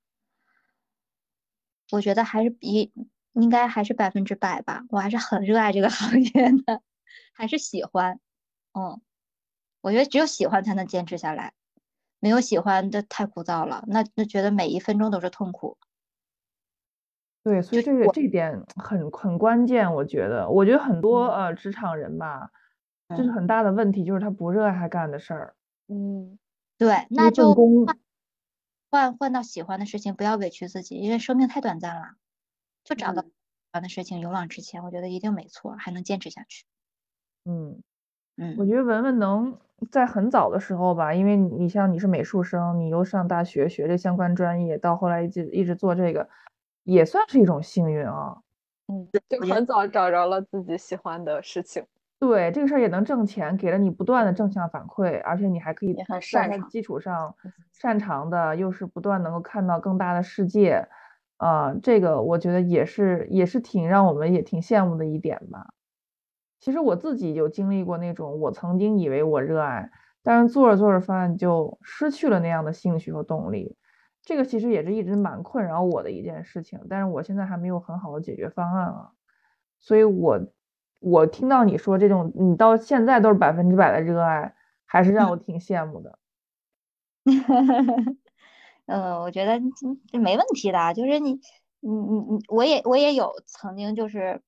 我觉得还是比应该还是百分之百吧，我还是很热爱这个行业的，还是喜欢。嗯，我觉得只有喜欢才能坚持下来，没有喜欢的太枯燥了，那那觉得每一分钟都是痛苦。对，所以这个这点很很关键，我觉得，我觉得很多呃职场人吧，这是很大的问题，就是他不热爱他干的事儿。嗯，对，那就换换到喜欢的事情，不要委屈自己，因为生命太短暂了，就找到喜欢的事情，勇往直前，我觉得一定没错，还能坚持下去。嗯嗯，我觉得文文能在很早的时候吧，因为你像你是美术生，你又上大学学这相关专业，到后来一直一直做这个。也算是一种幸运啊，嗯，就很早找着了自己喜欢的事情。对，这个事儿也能挣钱，给了你不断的正向反馈，而且你还可以在它基础上擅长的，又是不断能够看到更大的世界，啊，这个我觉得也是也是挺让我们也挺羡慕的一点吧。其实我自己有经历过那种，我曾经以为我热爱，但是做着做着发现就失去了那样的兴趣和动力。这个其实也是一直蛮困扰我的一件事情，但是我现在还没有很好的解决方案啊，所以我我听到你说这种你到现在都是百分之百的热爱，还是让我挺羡慕的。嗯，我觉得这没问题的，就是你你你你，我也我也有曾经就是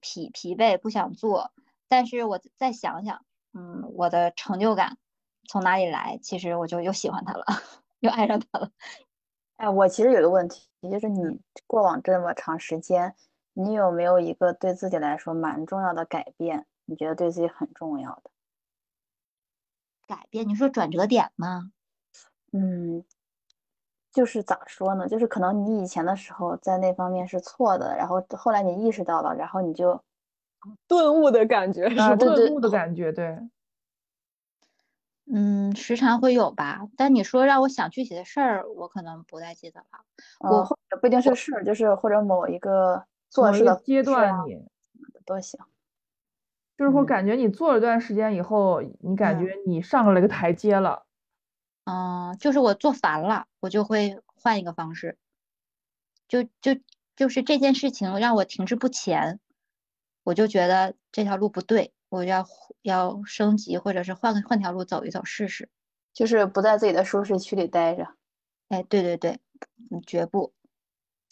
疲疲惫不想做，但是我再想想，嗯，我的成就感从哪里来？其实我就又喜欢他了。又爱上他了，哎，我其实有个问题，就是你过往这么长时间，你有没有一个对自己来说蛮重要的改变？你觉得对自己很重要的改变？你说转折点吗？嗯，就是咋说呢？就是可能你以前的时候在那方面是错的，然后后来你意识到了，然后你就 顿悟的感觉，是顿悟的感觉，对。嗯，时常会有吧，但你说让我想具体的事儿，我可能不太记得了。我或者不一定是事儿，就是或者某一个做事的阶段，你都行。就是我，感觉你做了段时间以后，你感觉你上了一个台阶了。嗯，就是我做烦了，我就会换一个方式。就就就是这件事情让我停滞不前，我就觉得这条路不对。我要要升级，或者是换个换条路走一走试试，就是不在自己的舒适区里待着。哎，对对对，绝不。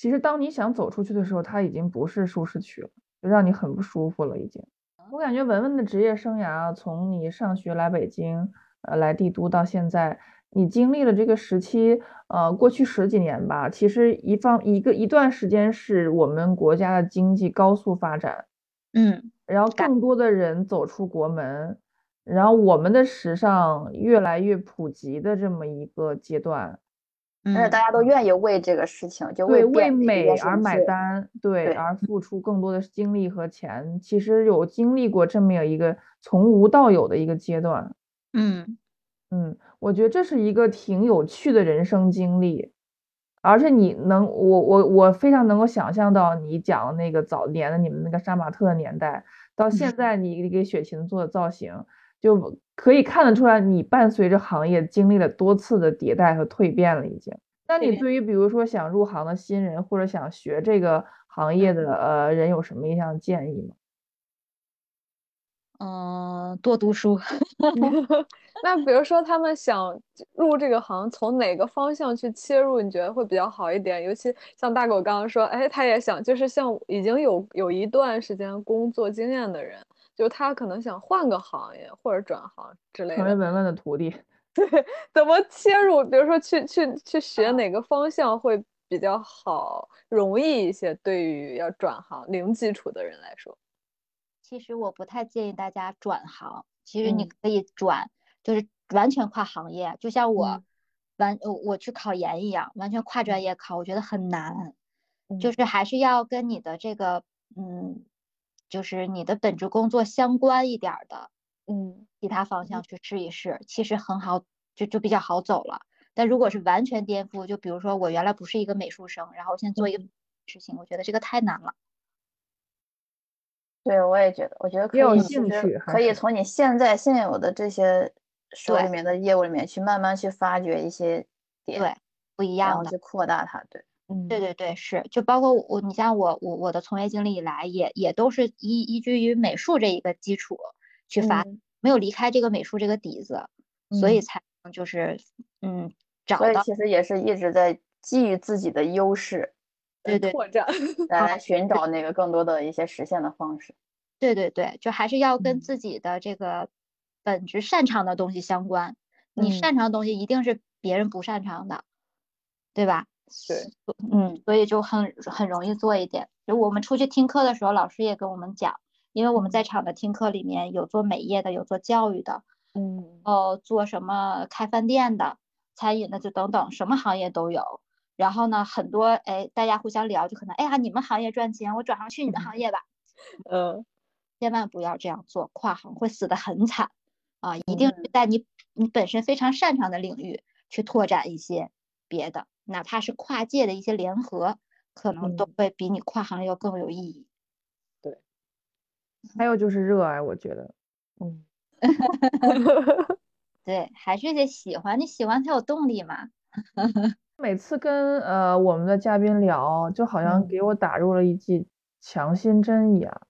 其实当你想走出去的时候，它已经不是舒适区了，就让你很不舒服了。已经，我感觉文文的职业生涯，从你上学来北京，呃，来帝都到现在，你经历了这个时期，呃，过去十几年吧。其实一方一个一段时间是我们国家的经济高速发展，嗯。然后更多的人走出国门，然后我们的时尚越来越普及的这么一个阶段，而且大家都愿意为这个事情就为为美而买单，对，而付出更多的精力和钱。其实有经历过这么一个从无到有的一个阶段，嗯嗯，我觉得这是一个挺有趣的人生经历。而且你能，我我我非常能够想象到你讲那个早年的你们那个杀马特的年代，到现在你给雪琴做的造型，就可以看得出来你伴随着行业经历了多次的迭代和蜕变了已经。那你对于比如说想入行的新人或者想学这个行业的呃人有什么一项建议吗？嗯，多读书。那比如说他们想入这个行，从哪个方向去切入，你觉得会比较好一点？尤其像大狗刚刚说，哎，他也想，就是像已经有有一段时间工作经验的人，就他可能想换个行业或者转行之类的。成为文文的徒弟。对，怎么切入？比如说去去去学哪个方向会比较好，容易一些？对于要转行零基础的人来说。其实我不太建议大家转行，其实你可以转，就是完全跨行业，就像我完我去考研一样，完全跨专业考，我觉得很难，就是还是要跟你的这个嗯，就是你的本职工作相关一点的，嗯，其他方向去试一试，其实很好，就就比较好走了。但如果是完全颠覆，就比如说我原来不是一个美术生，然后我现在做一个事情，我觉得这个太难了。对，我也觉得，我觉得可以，其实可以从你现在现有的这些手里面的业务里面去慢慢去发掘一些点，对，不一样的，去扩大它。对，嗯，对对对，是，就包括我，你像我，我我的从业经历以来，也也都是依依据于美术这一个基础去发，没有离开这个美术这个底子，所以才能就是嗯找到。所以其实也是一直在基于自己的优势。对对，拓展 来寻找那个更多的一些实现的方式。对对对，就还是要跟自己的这个本职擅长的东西相关。你擅长的东西一定是别人不擅长的，对吧？对，嗯，所以就很很容易做一点。就我们出去听课的时候，老师也跟我们讲，因为我们在场的听课里面有做美业的，有做教育的，嗯，哦，做什么开饭店的、餐饮的，就等等，什么行业都有。然后呢，很多哎，大家互相聊，就可能哎呀，你们行业赚钱，我转行去你的行业吧。嗯，千万不要这样做，跨行会死得很惨啊！一定是在你你本身非常擅长的领域去拓展一些别的，哪怕是跨界的一些联合，可能都会比你跨行要更有意义。对，还有就是热爱，我觉得，嗯，对，还是得喜欢，你喜欢才有动力嘛。每次跟呃我们的嘉宾聊，就好像给我打入了一剂强心针一样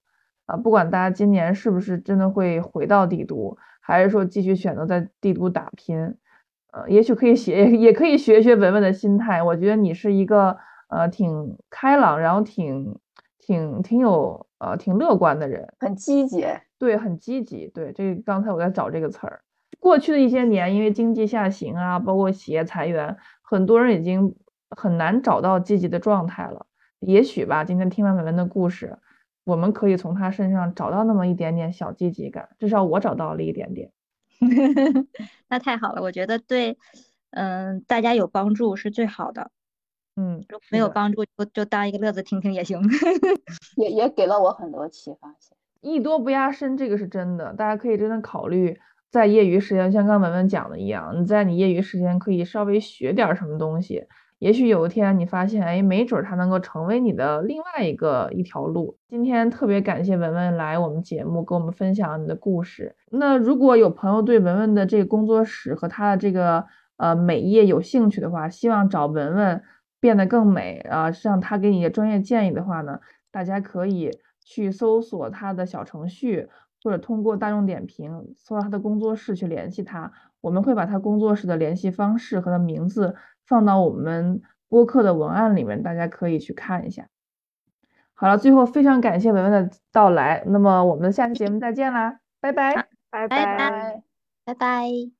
啊！不管大家今年是不是真的会回到帝都，还是说继续选择在帝都打拼，呃，也许可以学，也可以学学文文的心态。我觉得你是一个呃挺开朗，然后挺挺挺有呃挺乐观的人，很积极，对，很积极，对，这刚才我在找这个词儿。过去的一些年，因为经济下行啊，包括企业裁员。很多人已经很难找到积极的状态了。也许吧，今天听完文文的故事，我们可以从他身上找到那么一点点小积极感。至少我找到了一点点。那太好了，我觉得对，嗯，大家有帮助是最好的。嗯，没有帮助就就当一个乐子听听也行。也也给了我很多启发性。艺多不压身，这个是真的。大家可以真的考虑。在业余时间，像刚文文讲的一样，你在你业余时间可以稍微学点什么东西，也许有一天你发现，哎，没准它能够成为你的另外一个一条路。今天特别感谢文文来我们节目，跟我们分享你的故事。那如果有朋友对文文的这个工作室和他的这个呃美业有兴趣的话，希望找文文变得更美啊，让他给你的专业建议的话呢，大家可以去搜索他的小程序。或者通过大众点评搜到他的工作室去联系他，我们会把他工作室的联系方式和他名字放到我们播客的文案里面，大家可以去看一下。好了，最后非常感谢文文的到来，那么我们下期节目再见啦，拜拜，拜拜，拜拜。